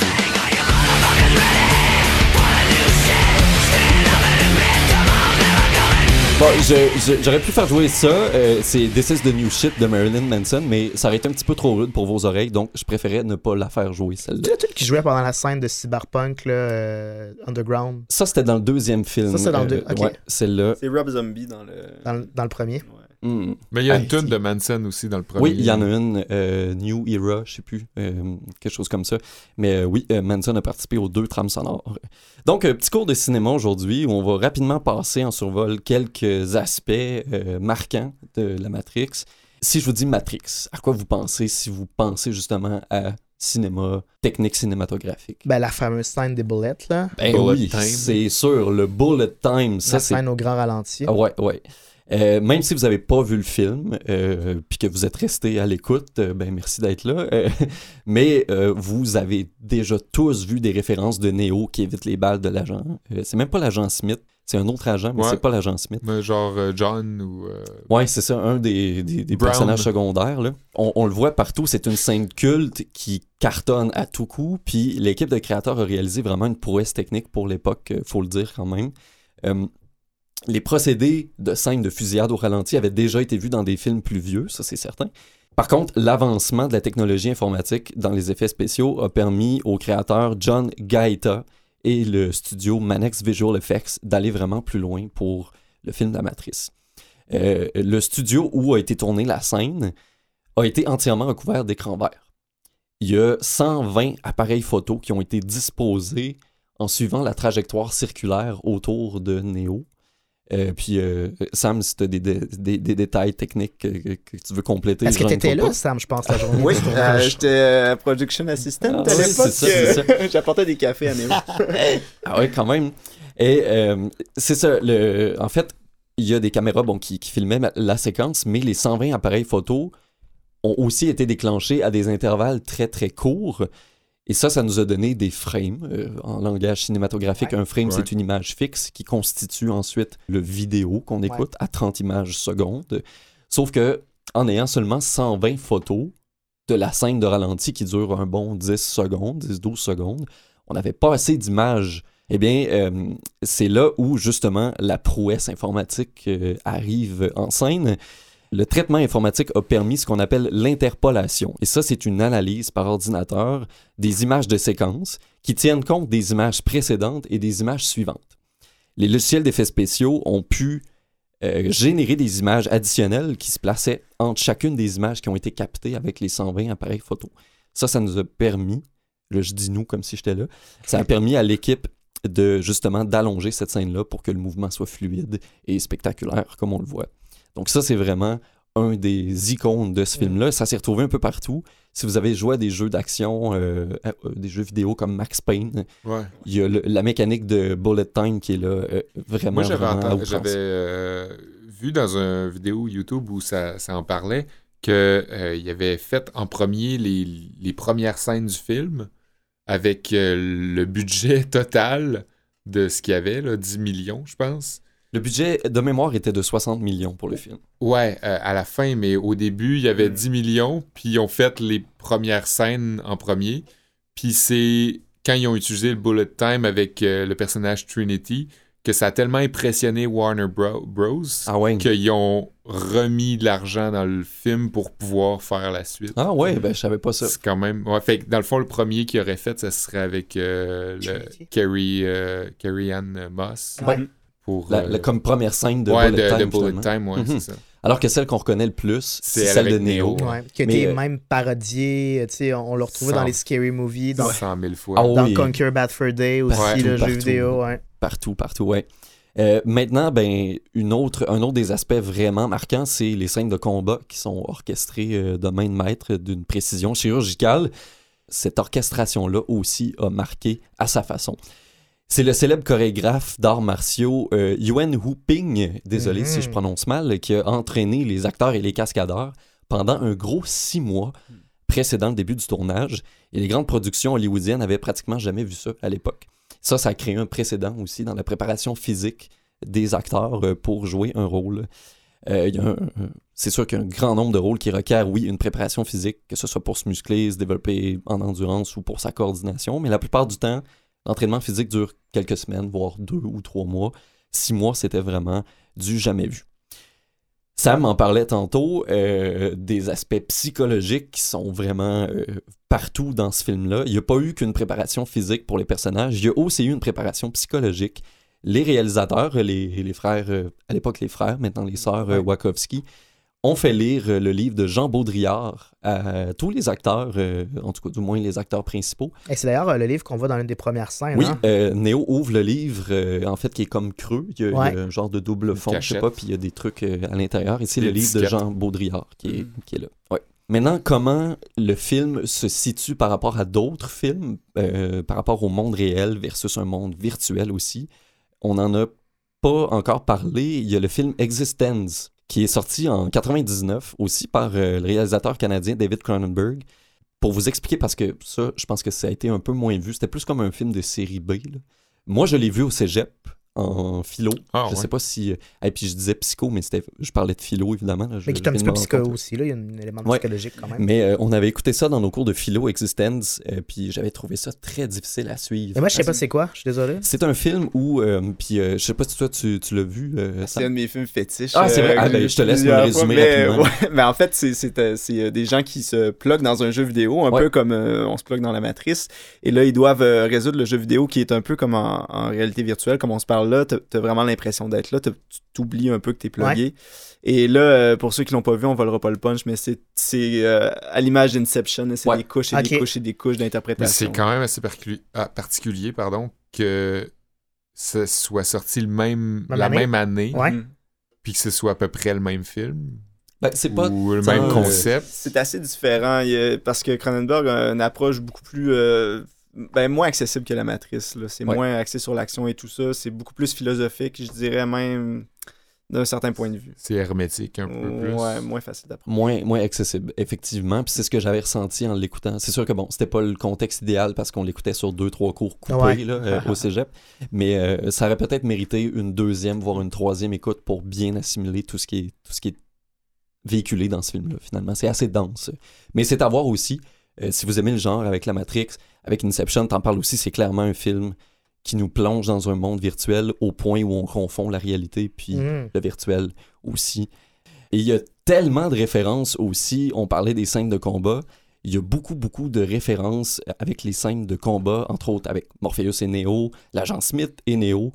Bon, j'aurais pu faire jouer ça. euh, c'est This is the New Shit de Marilyn Manson, mais ça aurait été un petit peu trop rude pour vos oreilles, donc je préférais ne pas la faire jouer, celle-là. Truc qui jouait pendant la scène de Cyberpunk, là, euh, Underground, Ça, c'était dans le deuxième film. Ça, c'est dans le deux- ok. Ouais, celle-là. C'est Rob Zombie dans le. dans, le- dans le premier. Ouais. Hmm. Mais il y a une Hey, tune de Manson aussi dans le premier. Oui, il y en a une, euh, New Era, je sais plus, euh, quelque chose comme ça. Mais euh, oui, euh, Manson a participé aux deux trames sonores. Donc, un petit cours de cinéma aujourd'hui où on va rapidement passer en survol quelques aspects euh, marquants de la Matrix. Si je vous dis Matrix, à quoi vous pensez si vous pensez justement à cinéma, technique cinématographique? Ben, la fameuse scène des bullets, là. Ben Bullet oui, c'est sûr, le bullet time, ça la c'est scène au grand ralenti. ah ouais, ouais. Euh, même si vous n'avez pas vu le film, euh, puis que vous êtes resté à l'écoute, euh, ben merci d'être là. mais vous avez déjà tous vu des références de Neo qui évite les balles de l'agent. C'est même pas l'agent Smith, c'est un autre agent, mais Ouais. c'est pas l'agent Smith. Mais genre John ou. Ouais, c'est ça, un des, des- personnages secondaires. Là. On, on le voit partout, c'est une scène culte qui cartonne à tout coup. Puis l'équipe de créateurs a réalisé vraiment une prouesse technique pour l'époque, faut le dire quand même. Les procédés de scène de fusillade au ralenti avaient déjà été vus dans des films plus vieux, ça c'est certain. Par contre, l'avancement de la technologie informatique dans les effets spéciaux a permis au créateur John Gaeta et le studio Manex Visual Effects d'aller vraiment plus loin pour le film de la Matrice. Euh, le studio où a été tournée la scène a été entièrement recouvert d'écran vert. Il y a 120 appareils photo qui ont été disposés en suivant la trajectoire circulaire autour de Neo. Euh, puis, euh, Sam, si tu as des, des- des- des détails techniques que, que- que tu veux compléter. Est-ce que gêne-toi t'étais là, pas. Sam, je pense, la journée Oui, euh, j'étais euh, production assistant Ah à oui, l'époque. c'est ça, c'est J'apportais des cafés à Néo. Ah ouais, quand même. Et euh, c'est ça. Le, en fait, il y a des caméras bon, qui, qui filmaient ma- la séquence, mais les 120 appareils photo ont aussi été déclenchés à des intervalles très très courts. Et ça, ça nous a donné des frames. Euh, en langage cinématographique, un frame, Ouais. c'est une image fixe qui constitue ensuite le vidéo qu'on écoute à 30 images secondes. Sauf que en ayant seulement 120 photos de la scène de ralenti qui dure un bon 10 secondes, 10-12 secondes, on n'avait pas assez d'images. Eh bien, euh, c'est là où justement la prouesse informatique euh, arrive en scène. Le traitement informatique a permis ce qu'on appelle l'interpolation. Et ça, c'est une analyse par ordinateur des images de séquence qui tiennent compte des images précédentes et des images suivantes. Les logiciels d'effets spéciaux ont pu euh, générer des images additionnelles qui se plaçaient entre chacune des images qui ont été captées avec les 120 appareils photo. Ça, ça nous a permis, là je dis nous comme si j'étais là, ça a permis à l'équipe de justement d'allonger cette scène-là pour que le mouvement soit fluide et spectaculaire comme on le voit. Donc ça, c'est vraiment un des icônes de ce film-là. Ça s'est retrouvé un peu partout. Si vous avez joué à des jeux d'action, euh, euh, des jeux vidéo comme Max Payne, Ouais. il y a le- la mécanique de bullet time qui est là, euh, vraiment, Moi, j'avais vraiment à entendu- outrance. j'avais vu dans une vidéo YouTube où ça, ça en parlait qu'il avait fait en premier les, les premières scènes du film avec le budget total de ce qu'il y avait, là, 10 millions, je pense. Le budget de mémoire était de 60 millions pour le film. Ouais, euh, à la fin, mais au début, il y avait Mm. 10 millions, puis ils ont fait les premières scènes en premier. Puis c'est quand ils ont utilisé le bullet time avec euh, le personnage Trinity que ça a tellement impressionné Warner Bro- Bros. Ah ouais? qu'ils ont remis de l'argent dans le film pour pouvoir faire la suite. Ah ouais, ben je savais pas ça. C'est quand même. Ouais, fait que dans le fond, le premier qu'il aurait fait, ça serait avec euh, le. Carrie, euh, Carrie Ann Moss. Ouais. Pour, La, euh, la- comme première scène de ouais, bullet de, time. de bullet finalement. time, ouais, Mhm. c'est ça. Alors que celle qu'on reconnaît le plus, C'est c'est elle celle de Neo. Neo. Ouais, qui a été euh, même parodié, tu sais, on l'a retrouvé Cent- dans les Scary Movies, dans, 100 000 fois. Ah dans oui. Conquer Bad Fur Day aussi, Partout, le jeu partout. vidéo, ouais. Partout, partout, ouais. Euh, maintenant, ben, une autre, un autre des aspects vraiment marquants, c'est les scènes de combat qui sont orchestrées euh, de main de maître d'une précision chirurgicale. Cette orchestration-là aussi a marqué à sa façon. C'est le célèbre chorégraphe d'arts martiaux euh, Yuen Hu Ping, désolé Mhm. si je prononce mal, qui a entraîné les acteurs et les cascadeurs pendant un gros six mois, précédant le début du tournage. Et les grandes productions hollywoodiennes avaient pratiquement jamais vu ça à l'époque. Ça, ça a créé un précédent aussi dans la préparation physique des acteurs euh, pour jouer un rôle. Euh, c'est sûr qu'il y a un grand nombre de rôles qui requièrent, oui, une préparation physique, que ce soit pour se muscler, se développer en endurance ou pour sa coordination, mais la plupart du temps, l'entraînement physique dure quelques semaines, voire deux ou trois mois. Six mois, c'était vraiment du jamais vu. Sam en parlait tantôt, euh, des aspects psychologiques qui sont vraiment euh, partout dans ce film-là. Il n'y a pas eu qu'une préparation physique pour les personnages, il y a aussi eu une préparation psychologique. Les réalisateurs, les, les frères, euh, à l'époque les frères, maintenant les sœurs Wachowski, ont fait lire euh, le livre de Jean Baudrillard à tous les acteurs, euh, en tout cas du moins les acteurs principaux. Et c'est d'ailleurs euh, le livre qu'on voit dans l'une des premières scènes. Oui, hein? euh, Néo ouvre le livre, euh, en fait, qui est comme creux. Il y a, il y a Ouais. un genre de double fond, je sais pas, puis il y a des trucs à l'intérieur. Et c'est le livre de. Jean Baudrillard qui est, qui est là. Ouais. Maintenant, comment le film se situe par rapport à d'autres films, euh, par rapport au monde réel versus un monde virtuel aussi, on n'en a pas encore parlé. Il y a le film Existence, qui est sorti en 99, aussi par euh, le réalisateur canadien David Cronenberg. Pour vous expliquer, parce que ça, je pense que ça a été un peu moins vu. C'était plus comme un film de série B. Moi, je l'ai vu au cégep en philo. Ah, je ouais. sais pas si. Et puis je disais psycho, mais c'était, je parlais de philo évidemment. là. Je- Mais qui est un petit peu psycho aussi, là. Il y a un élément Ouais. psychologique quand même. Mais euh, on avait écouté ça dans nos cours de philo Existence, euh, puis j'avais trouvé ça très difficile à suivre. Mais moi, je sais pas c'est quoi, je suis désolé. C'est un film où, euh, puis euh, je sais pas si toi tu, tu l'as vu. euh, C'est un de mes films fétiches. Ah, c'est vrai. Ah, ben, je te laisse me le résumer mais, rapidement. ouais, mais en fait, c'est des gens qui se pluguent dans un jeu vidéo, un Ouais. peu comme euh, on se plug dans la matrice. Et là, ils doivent euh, résoudre le jeu vidéo qui est un peu comme en, en réalité virtuelle, comme on se parle là. T'as t'as vraiment l'impression d'être là. Tu t'oublies un peu que t'es plugué. Et là, euh, pour ceux qui l'ont pas vu, on volera pas le punch, mais c'est euh, à l'image d'Inception. C'est Ouais. des couches et des couches et des couches d'interprétation. c'est quand même assez ah, particulier pardon, que ce soit sorti le même, Même la année? même année, Ouais. Mhm. puis que ce soit à peu près le même film, Ben, c'est pas. ou le même euh, concept. C'est assez différent a- parce que Cronenberg a une approche beaucoup plus. euh, ben, moins accessible que la matrice. là. C'est Ouais. moins axé sur l'action et tout ça. C'est beaucoup plus philosophique, je dirais même d'un certain point de vue. C'est hermétique un peu plus. Ouais, moins facile d'apprendre. Moins, moins accessible, effectivement. Puis c'est ce que j'avais ressenti en l'écoutant. C'est sûr que bon, c'était pas le contexte idéal parce qu'on l'écoutait sur deux, trois cours coupés Ouais. là, euh, au cégep. Mais euh, ça aurait peut-être mérité une deuxième, voire une troisième écoute pour bien assimiler tout ce qui est, tout ce qui est véhiculé dans ce film-là, finalement. C'est assez dense. Mais c'est à voir aussi, euh, si vous aimez le genre avec la Matrix, avec Inception, t'en parles aussi, c'est clairement un film qui nous plonge dans un monde virtuel au point où on confond la réalité puis Mhm. le virtuel aussi. Et il y a tellement de références aussi. On parlait des scènes de combat. Il y a beaucoup, beaucoup de références avec les scènes de combat, entre autres avec Morpheus et Neo, l'agent Smith et Neo.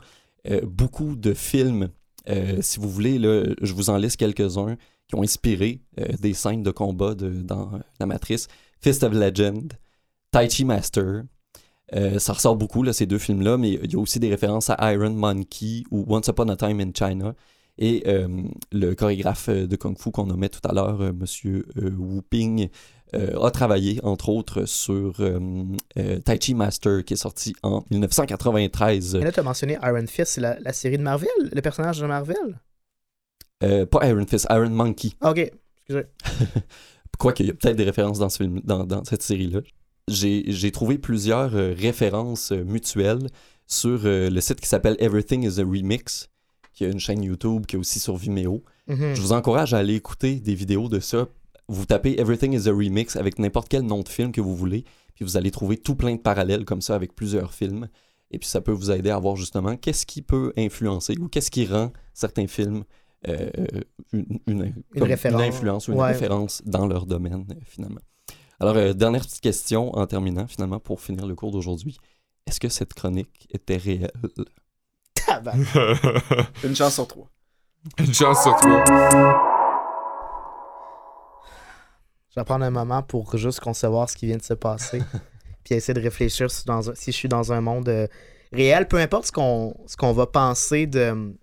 Euh, beaucoup de films, euh, si vous voulez, là, je vous en liste quelques-uns qui ont inspiré euh, des scènes de combat de, dans la matrice. Fist of Legend, Tai Chi Master. Euh, ça ressort beaucoup, là, ces deux films-là, mais il y a aussi des références à Iron Monkey ou Once Upon a Time in China. Et euh, le chorégraphe euh, de Kung Fu qu'on nommait tout à l'heure, euh, Monsieur Wu Ping, a travaillé entre autres sur Tai Chi Master qui est sorti en 1993. Et là, tu as mentionné Iron Fist, c'est la, la série de Marvel, le personnage de Marvel? Pas Iron Fist, Iron Monkey. Ah, ok, excusez. Quoique, il y a peut-être des références dans, ce film, dans, dans cette série-là. J'ai trouvé plusieurs euh, références euh, mutuelles sur euh, le site qui s'appelle Everything is a Remix, qui a une chaîne YouTube qui est aussi sur Vimeo. Mhm. Je vous encourage à aller écouter des vidéos de ça. Vous tapez Everything is a Remix avec n'importe quel nom de film que vous voulez, puis vous allez trouver tout plein de parallèles comme ça avec plusieurs films. Et puis ça peut vous aider à voir justement qu'est-ce qui peut influencer ou qu'est-ce qui rend certains films euh, une, une- comme référence. influence ou une Ouais. référence dans leur domaine finalement. Alors, euh, dernière petite question en terminant finalement pour finir le cours d'aujourd'hui. Est-ce que cette chronique était réelle? Une chance sur trois. Une chance sur toi. Je vais prendre un moment pour juste concevoir ce qui vient de se passer. puis essayer de réfléchir si, dans un- si je suis dans un monde euh, réel, peu importe ce qu'on ce qu'on va penser de,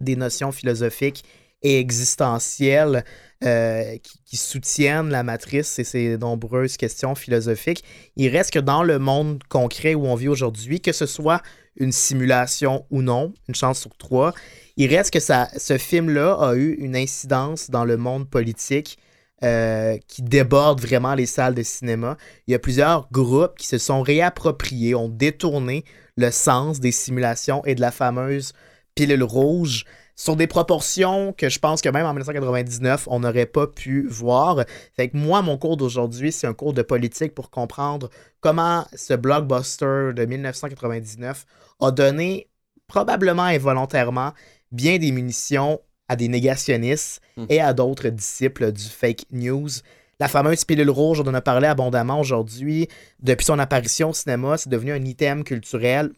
des notions philosophiques et existentielles euh, qui, soutiennent la matrice et ses nombreuses questions philosophiques. Il reste que dans le monde concret où on vit aujourd'hui, que ce soit une simulation ou non, une chance sur trois, il reste que ça, ce film-là a eu une incidence dans le monde politique euh, qui déborde vraiment les salles de cinéma. Il y a plusieurs groupes qui se sont réappropriés, ont détourné le sens des simulations et de la fameuse pilule rouge sur des proportions que je pense que même en 1999, on n'aurait pas pu voir. Fait que moi, mon cours d'aujourd'hui, c'est un cours de politique pour comprendre comment ce blockbuster de 1999 a donné, probablement involontairement, bien des munitions à des négationnistes Hmm. et à d'autres disciples du fake news. La fameuse pilule rouge, on en a parlé abondamment aujourd'hui. Depuis son apparition au cinéma, c'est devenu un item culturel,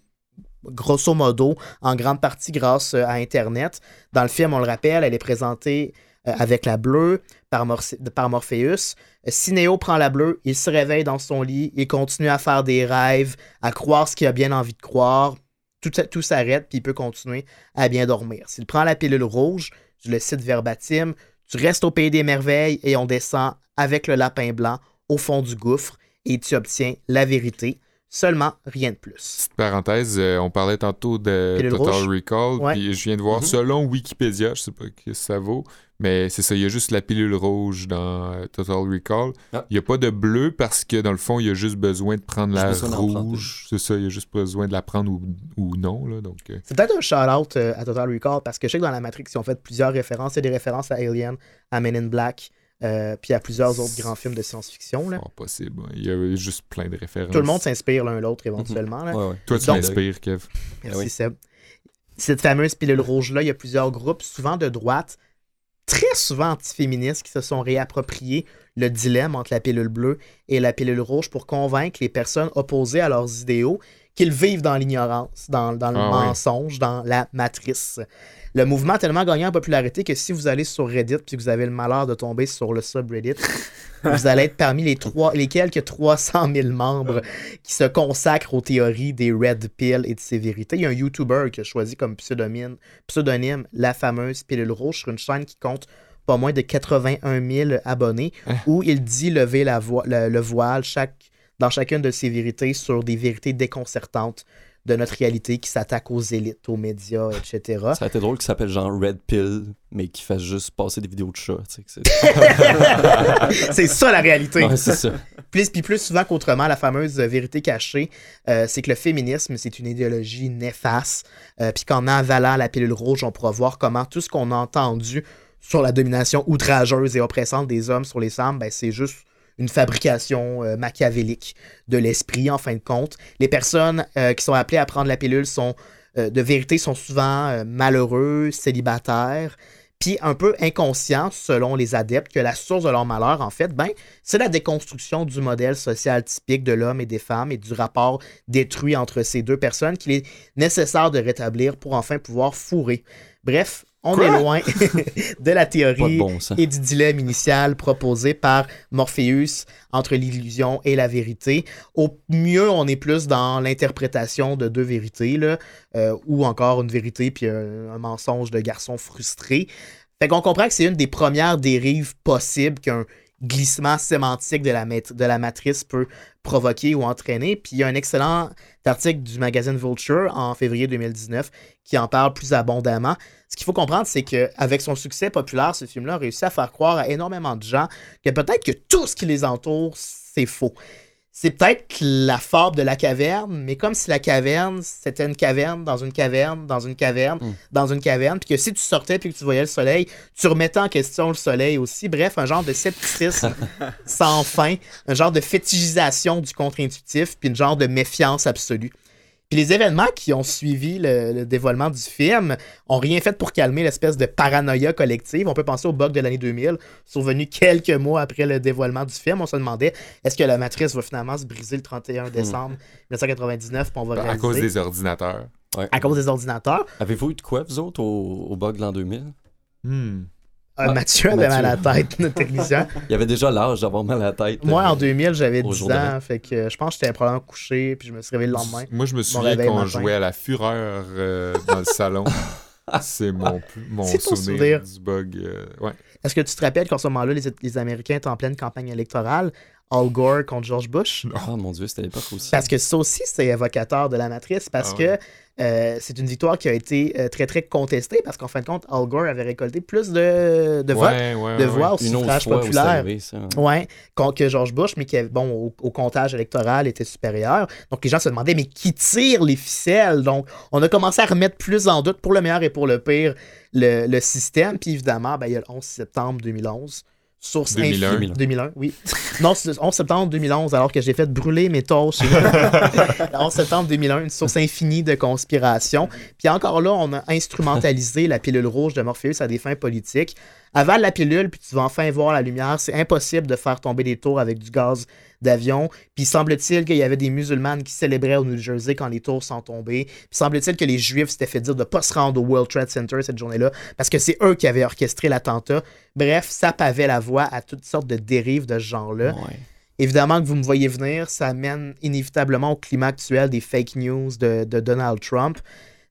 grosso modo, en grande partie grâce euh, à Internet. Dans le film, on le rappelle, elle est présentée euh, avec la bleue par, Morpheus. Euh, Sinéo prend la bleue, il se réveille dans son lit, il continue à faire des rêves, à croire ce qu'il a bien envie de croire. Tout, tout s'arrête, puis il peut continuer à bien dormir. S'il prend la pilule rouge, je le cite verbatim, tu restes au pays des merveilles et on descend avec le lapin blanc au fond du gouffre et tu obtiens la vérité. Seulement, rien de plus. Petite parenthèse, euh, on parlait tantôt de Pilule Total rouge? Recall, Ouais. puis je viens de voir, Mhm. selon Wikipédia, je sais pas ce que ça vaut, mais c'est ça, il y a juste la pilule rouge dans euh, Total Recall. Ah. Il n'y a pas de bleu parce que dans le fond, il y a juste besoin de prendre la rouge. C'est ça, il y a juste besoin de la prendre ou, ou non. Là, donc, euh, C'est peut-être un shout-out euh, à Total Recall parce que je sais que dans la Matrix, ils ont fait plusieurs références. Il y a des références à Alien, à Men in Black, euh, puis à plusieurs autres grands films de science-fiction. là. fort possible. Il y a juste plein de références. Tout le monde s'inspire l'un l'autre éventuellement. là. Ouais, ouais. Toi, tu m'inspires, Kev. Merci Ah oui. Seb. Cette fameuse pilule rouge-là, il y a plusieurs groupes, souvent de droite, très souvent antiféministes, qui se sont réappropriés le dilemme entre la pilule bleue et la pilule rouge pour convaincre les personnes opposées à leurs idéaux qu'ils vivent dans l'ignorance, dans, dans le Ah oui. mensonge, dans la matrice. Le mouvement a tellement gagné en popularité que si vous allez sur Reddit puis que vous avez le malheur de tomber sur le subreddit, vous allez être parmi les, trois, les quelques 300 000 membres qui se consacrent aux théories des Red Pill et de ses vérités. Il y a un YouTuber qui a choisi comme pseudonyme, pseudonyme la fameuse pilule rouge sur une chaîne qui compte pas moins de 81 000 abonnés, où il dit lever la vo- le, le voile chaque, dans chacune de ses vérités sur des vérités déconcertantes de notre réalité qui s'attaquent aux élites, aux médias, etc. Ça a été drôle qu'il s'appelle genre Red Pill, mais qu'il fasse juste passer des vidéos de chats. c'est- ça la réalité. Ouais, c'est ça. Plus, puis plus souvent qu'autrement, la fameuse euh, vérité cachée, euh, c'est que le féminisme, c'est une idéologie néfaste. Euh, puis qu'en avalant la pilule rouge, on pourra voir comment tout ce qu'on a entendu sur la domination outrageuse et oppressante des hommes sur les femmes, ben, c'est juste une fabrication euh, machiavélique de l'esprit, en fin de compte. Les personnes euh, qui sont appelées à prendre la pilule sont, euh, de vérité sont souvent malheureux, célibataires, puis un peu inconscients, selon les adeptes, que la source de leur malheur, en fait, ben, c'est la déconstruction du modèle social typique de l'homme et des femmes et du rapport détruit entre ces deux personnes qu'il est nécessaire de rétablir pour enfin pouvoir fourrer. Bref, on est loin de la de théorie bon et du dilemme initial proposé par Morpheus entre l'illusion et la vérité. Au mieux, on est plus dans l'interprétation de deux vérités, là, euh, ou encore une vérité puis un, un mensonge de garçon frustré. Fait qu'on comprend que c'est une des premières dérives possibles qu'un glissement sémantique de la, matrice peut provoquer ou entraîner. Puis il y a un excellent article du magazine Vulture en février 2019 qui en parle plus abondamment. Ce qu'il faut comprendre, c'est qu'avec son succès populaire, ce film-là a réussi à faire croire à énormément de gens que peut-être que tout ce qui les entoure, c'est faux. C'est peut-être la fable de la caverne, mais comme si la caverne, c'était une caverne dans une caverne, dans une caverne, Mm. dans une caverne, puis que si tu sortais puis que tu voyais le soleil, tu remettais en question le soleil aussi. Bref, un genre de scepticisme sans fin, un genre de fétichisation du contre-intuitif, puis une genre de méfiance absolue. Puis les événements qui ont suivi le, le dévoilement du film ont rien fait pour calmer l'espèce de paranoïa collective. On peut penser au bug de l'année 2000, survenu quelques mois après le dévoilement du film. On se demandait est-ce que la matrice va finalement se briser le 31 décembre 1999 puis on va À cause des ordinateurs. à cause des ordinateurs. Avez-vous eu de quoi, vous autres, au, au bug l'an 2000 Hmm. Euh, Ah, Mathieu avait mal à la tête, notre technicien. Il y avait déjà l'âge d'avoir mal à la tête. Moi, euh, en 2000, j'avais au 10 jour d'avant. ans, fait que euh, je pense que j'étais probablement couché, puis je me suis réveillé le lendemain. Moi, je me souviens qu'on jouait à la fureur euh, dans le salon. C'est mon, plus- mon souvenir, souvenir. du bug. euh, ouais. Est-ce que tu te rappelles qu'en ce moment-là, les, les Américains étaient en pleine campagne électorale? Al Gore contre George Bush. Oh mon dieu, c'était l'époque aussi. Parce que ça aussi, c'est évocateur de la matrice, parce Ah que euh, c'est une victoire qui a été euh, très, très contestée, parce qu'en fin de compte, Al Gore avait récolté plus de, de votes, Ouais, ouais, de voix au suffrage populaire. arrivé, que George Bush, mais qui, bon, au, au comptage électoral était supérieur. Donc les gens se demandaient, mais qui tire les ficelles? Donc on a commencé à remettre plus en doute, pour le meilleur et pour le pire, le, le système. Puis évidemment, ben, il y a le 11 septembre 2011. Source 2001. infinie- 2001, oui. Non, c'est le 11 septembre 2011, alors que j'ai fait brûler mes le 11 septembre 2001, une source infinie de conspiration. Puis encore là, on a instrumentalisé la pilule rouge de Morpheus à des fins politiques. Avale la pilule, puis tu vas enfin voir la lumière. C'est impossible de faire tomber des tours avec du gaz d'avion. Puis semble-t-il qu'il y avait des musulmanes qui célébraient au New Jersey quand les tours sont tombés. Puis semble-t-il que les Juifs s'étaient fait dire de ne pas se rendre au World Trade Center cette journée-là parce que c'est eux qui avaient orchestré l'attentat. Bref, ça pavait la voie à toutes sortes de dérives de ce genre-là. Ouais. Évidemment que vous me voyez venir, ça mène inévitablement au climat actuel des fake news de, de Donald Trump.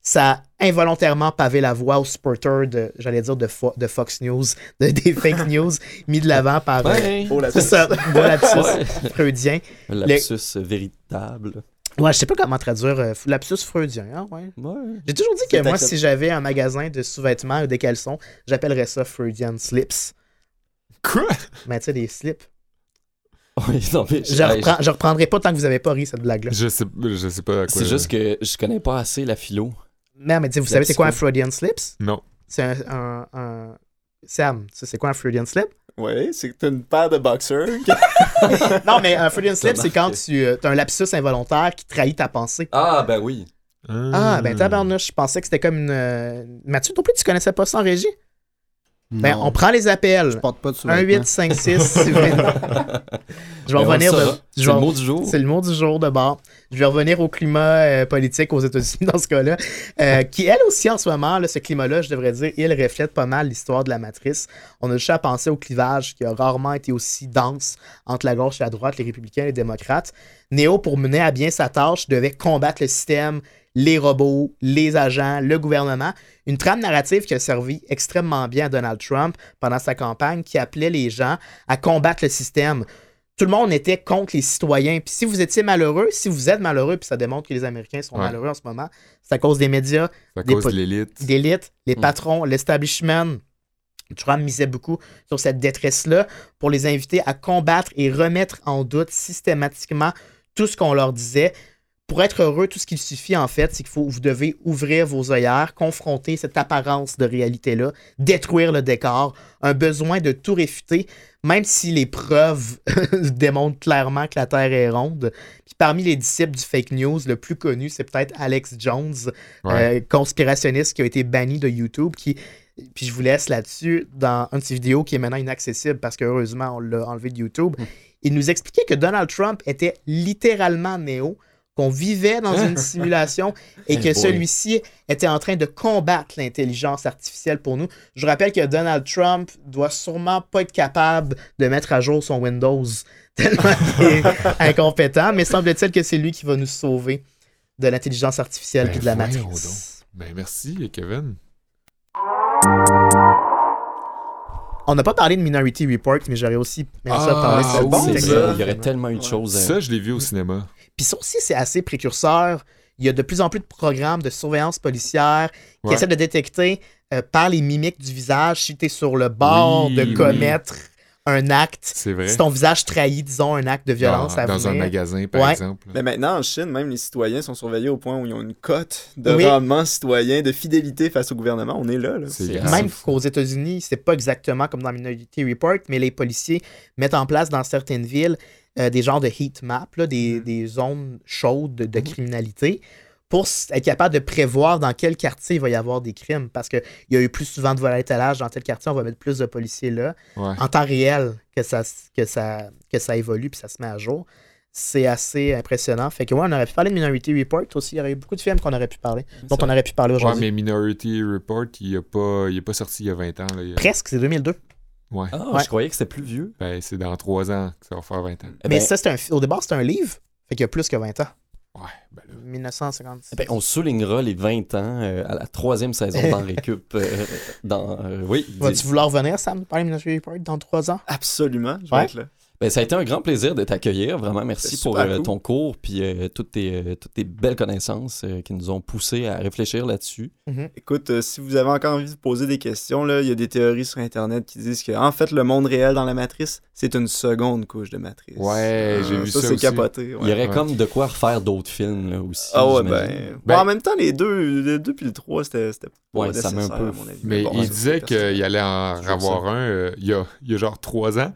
Ça a involontairement pavé la voie aux supporters de, j'allais dire, de, Fo- de Fox News, de, des fake news mis de l'avant par... euh, Ouais. Oh, la c'est ça, bon lapsus Ouais. freudien. Lapsus véritable. Ouais, je sais pas comment traduire euh, lapsus freudien, hein, ouais. Ouais. J'ai toujours dit que moi, si j'avais un magasin de sous-vêtements ou des caleçons, j'appellerais ça Freudian Slips. Quoi? Mais tu sais, des slips. Oui, non, mais Je, reprends, je reprendrai pas tant que vous avez pas ri cette blague-là. Je sais, je sais pas à quoi. C'est juste que je connais pas assez la philo. Mais, mais tu sais, vous La savez c'est quoi un. Freudian Slips? Non. C'est un, un, un- Sam, tu sais, c'est quoi un Freudian Slip? Ouais, c'est une paire de boxers. non, mais un Freudian Slip, c'est quand tu as un lapsus involontaire qui trahit ta pensée. Ah, ben oui. Ah, ben tabarnouche, je pensais que c'était comme une... euh, Mathieu, toi plus, tu connaissais pas ça en régie? Ben, on prend les appels. Je porte pas de 1, 8, 5, 6, Je vais Ben, revenir... de- C'est vais- le mot du jour. C'est le mot du jour de bord. Je vais revenir au climat euh, politique aux États-Unis dans ce cas-là, euh, qui elle aussi en ce moment, là, ce climat-là, je devrais dire, il reflète pas mal l'histoire de la matrice. On a juste à penser au clivage qui a rarement été aussi dense entre la gauche et la droite, les républicains et les démocrates. Néo, pour mener à bien sa tâche, devait combattre le système, les robots, les agents, le gouvernement. Une trame narrative qui a servi extrêmement bien à Donald Trump pendant sa campagne, qui appelait les gens à combattre le système tout le monde était contre les citoyens. Puis si vous étiez malheureux, si vous êtes malheureux, puis ça démontre que les Américains sont Ouais. malheureux en ce moment, c'est à cause des médias, à des cause de l'élite. les Mm. patrons, l'establishment. Trump misait beaucoup sur cette détresse-là pour les inviter à combattre et remettre en doute systématiquement tout ce qu'on leur disait. Pour être heureux, tout ce qu'il suffit, en fait, c'est qu'il faut, vous devez ouvrir vos œillères, confronter cette apparence de réalité-là, détruire le décor, un besoin de tout réfuter, même si les preuves démontrent clairement que la Terre est ronde. Puis parmi les disciples du fake news, le plus connu, c'est peut-être Alex Jones, Ouais. euh, conspirationniste qui a été banni de YouTube, qui puis je vous laisse là-dessus dans une de ses vidéos qui est maintenant inaccessible parce que heureusement on l'a enlevé de YouTube. Il nous expliquait que Donald Trump était littéralement néo, qu'on vivait dans une simulation et que celui-ci était en train de combattre l'intelligence artificielle pour nous. Je rappelle que Donald Trump doit sûrement pas être capable de mettre à jour son Windows tellement qu'il est incompétent, mais semble-t-il que c'est lui qui va nous sauver de l'intelligence artificielle Ben et de la voyons matrice. Ben merci, Kevin. On n'a pas parlé de Minority Report, mais j'aurais aussi aimé ça Ah, parler de cette bon, ça, il y aurait tellement eu de choses à... Ça, je l'ai vu au cinéma. Puis ça aussi, c'est assez précurseur. Il y a de plus en plus de programmes de surveillance policière qui Ouais. essaient de détecter euh, par les mimiques du visage si tu es sur le bord Oui, de oui. commettre un acte. C'est vrai. Si ton visage trahit, disons, un acte de violence dans, à dans un magasin, par Ouais. exemple. Mais maintenant, en Chine, même les citoyens sont surveillés au point où ils ont une cote de Oui. rendement citoyen, de fidélité face au gouvernement. On est là. là. C'est C'est grave. Même qu'aux États-Unis, c'est pas exactement comme dans Minority Report, mais les policiers mettent en place dans certaines villes euh, des genres de heat map, là, Mm. des, des zones chaudes de, de Mm-hmm. criminalité, pour être capable de prévoir dans quel quartier il va y avoir des crimes. Parce qu'il y a eu plus souvent de vol à l'étalage dans tel quartier, on va mettre plus de policiers là. Ouais. En temps réel, que ça, que ça, que ça évolue puis ça se met à jour. C'est assez impressionnant. Fait que ouais, on aurait pu parler de Minority Report aussi. Il y aurait eu beaucoup de films qu'on aurait pu parler, dont on aurait pu parler Ouais, aujourd'hui. mais Minority Report, il n'est pas, il est pas sorti il y a 20 ans. Là. Presque, c'est 2002. Ouais. Ah, Ouais. je croyais que c'était plus vieux. Ben, c'est dans 3 ans que ça va faire 20 ans. Eh Mais ben, ça, c'est un, au départ, c'était un livre. Fait qu'il y a plus que 20 ans. Ouais, ben là. 1956. eh ben, on soulignera les 20 ans euh, à la troisième saison dans Récup. euh, dans, euh, oui. Vas-tu vouloir revenir, Sam, parler de dans trois ans? Absolument, je vais être là. Ben, ça a été un grand plaisir de t'accueillir. Vraiment, merci C'est pour euh, cool. ton cours puis euh, toutes, tes, euh, toutes tes belles connaissances euh, qui nous ont poussé à réfléchir là-dessus. Écoute, euh, si vous avez encore envie de poser des questions, là, il y a des théories sur Internet qui disent que en fait, le monde réel dans la matrice, c'est une seconde couche de matrice. Ouais, j'ai vu ça c'est aussi. capoté. ouais. Il y aurait ouais. comme de quoi refaire d'autres films là, aussi. Ah ouais, ben, Ben- bon, en même temps, les deux, le 2 puis le 3, c'était Ouais, ça met un nécessaire, peu- à mon avis. Mais bon, il ça, disait c'est qu'il allait en avoir un euh, il, y a, il y a genre trois ans.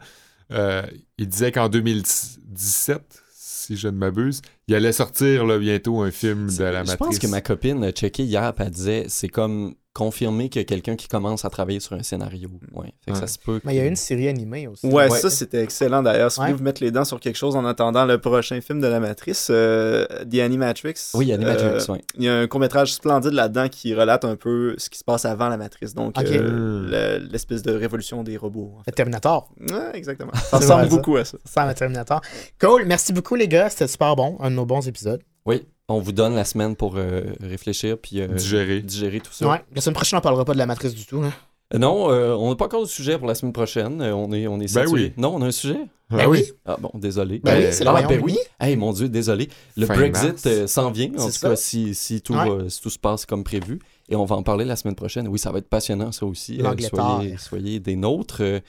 Euh, il disait qu'en 2017, si je ne m'abuse, il allait sortir là, bientôt un film de la Je Matrice. pense que ma copine a checké hier elle disait c'est comme confirmer qu'il y a quelqu'un qui commence à travailler sur un scénario. Ouais. Fait que Ouais. ça se peut. Mais il y a une série animée aussi. Ouais, Ouais. ça c'était excellent d'ailleurs. Si vous voulez vous mettre les dents sur quelque chose en attendant le prochain film de la Matrice, euh, The Animatrix. Oui, Animatrix, euh. Il y a un court-métrage splendide là-dedans qui relate un peu ce qui se passe avant la Matrice. Donc, euh, le- l'espèce de révolution des robots. en Le Terminator. exactement. Ça ressemble ça. beaucoup à ça. Ça, un Terminator. Cool. Merci beaucoup, les gars. C'était super bon. Un de nos bons épisodes. Oui, on vous donne la semaine pour euh, réfléchir puis euh, Digérer. digérer tout ça. Ouais. La semaine prochaine, on parlera pas de la matrice du tout. hein. Euh, Non, euh, on n'a pas encore de sujet pour la semaine prochaine. Euh, on est, on est Ben oui. Non, on a un sujet? Ben oui. Ah bon, désolé. Ben Ben, oui, c'est ah, royaume ben oui. Hey, mon Dieu, désolé. Le Fin Brexit euh, s'en vient, en C'est tout ça. cas, si, si, tout Ouais. si tout se passe comme prévu. Et on va en parler la semaine prochaine. Oui, ça va être passionnant, ça aussi. Euh, L'Angleterre. soyez, soyez des nôtres. Euh,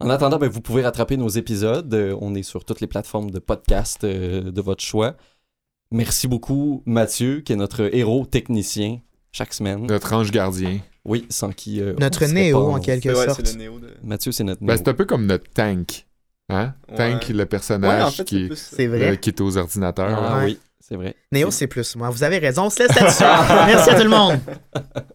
en attendant, ben, vous pouvez rattraper nos épisodes. Euh, on est sur toutes les plateformes de podcast euh, de votre choix. Merci beaucoup, Mathieu, qui est notre héros technicien chaque semaine. Notre ange gardien. Oui, sans qui. euh, Notre Néo, pas en quelque Ouais, sorte. c'est le néo de. Mathieu, c'est notre Ben, Néo. c'est un peu comme notre tank. Hein? Ouais. Tank, le Ouais, en personnage fait, qui, est, plus. C'est vrai. euh, qui est aux ordinateurs. Ah oui, c'est vrai. Néo, c'est plus moi. Vous avez raison. On se laisse là-dessus. Merci à tout le monde.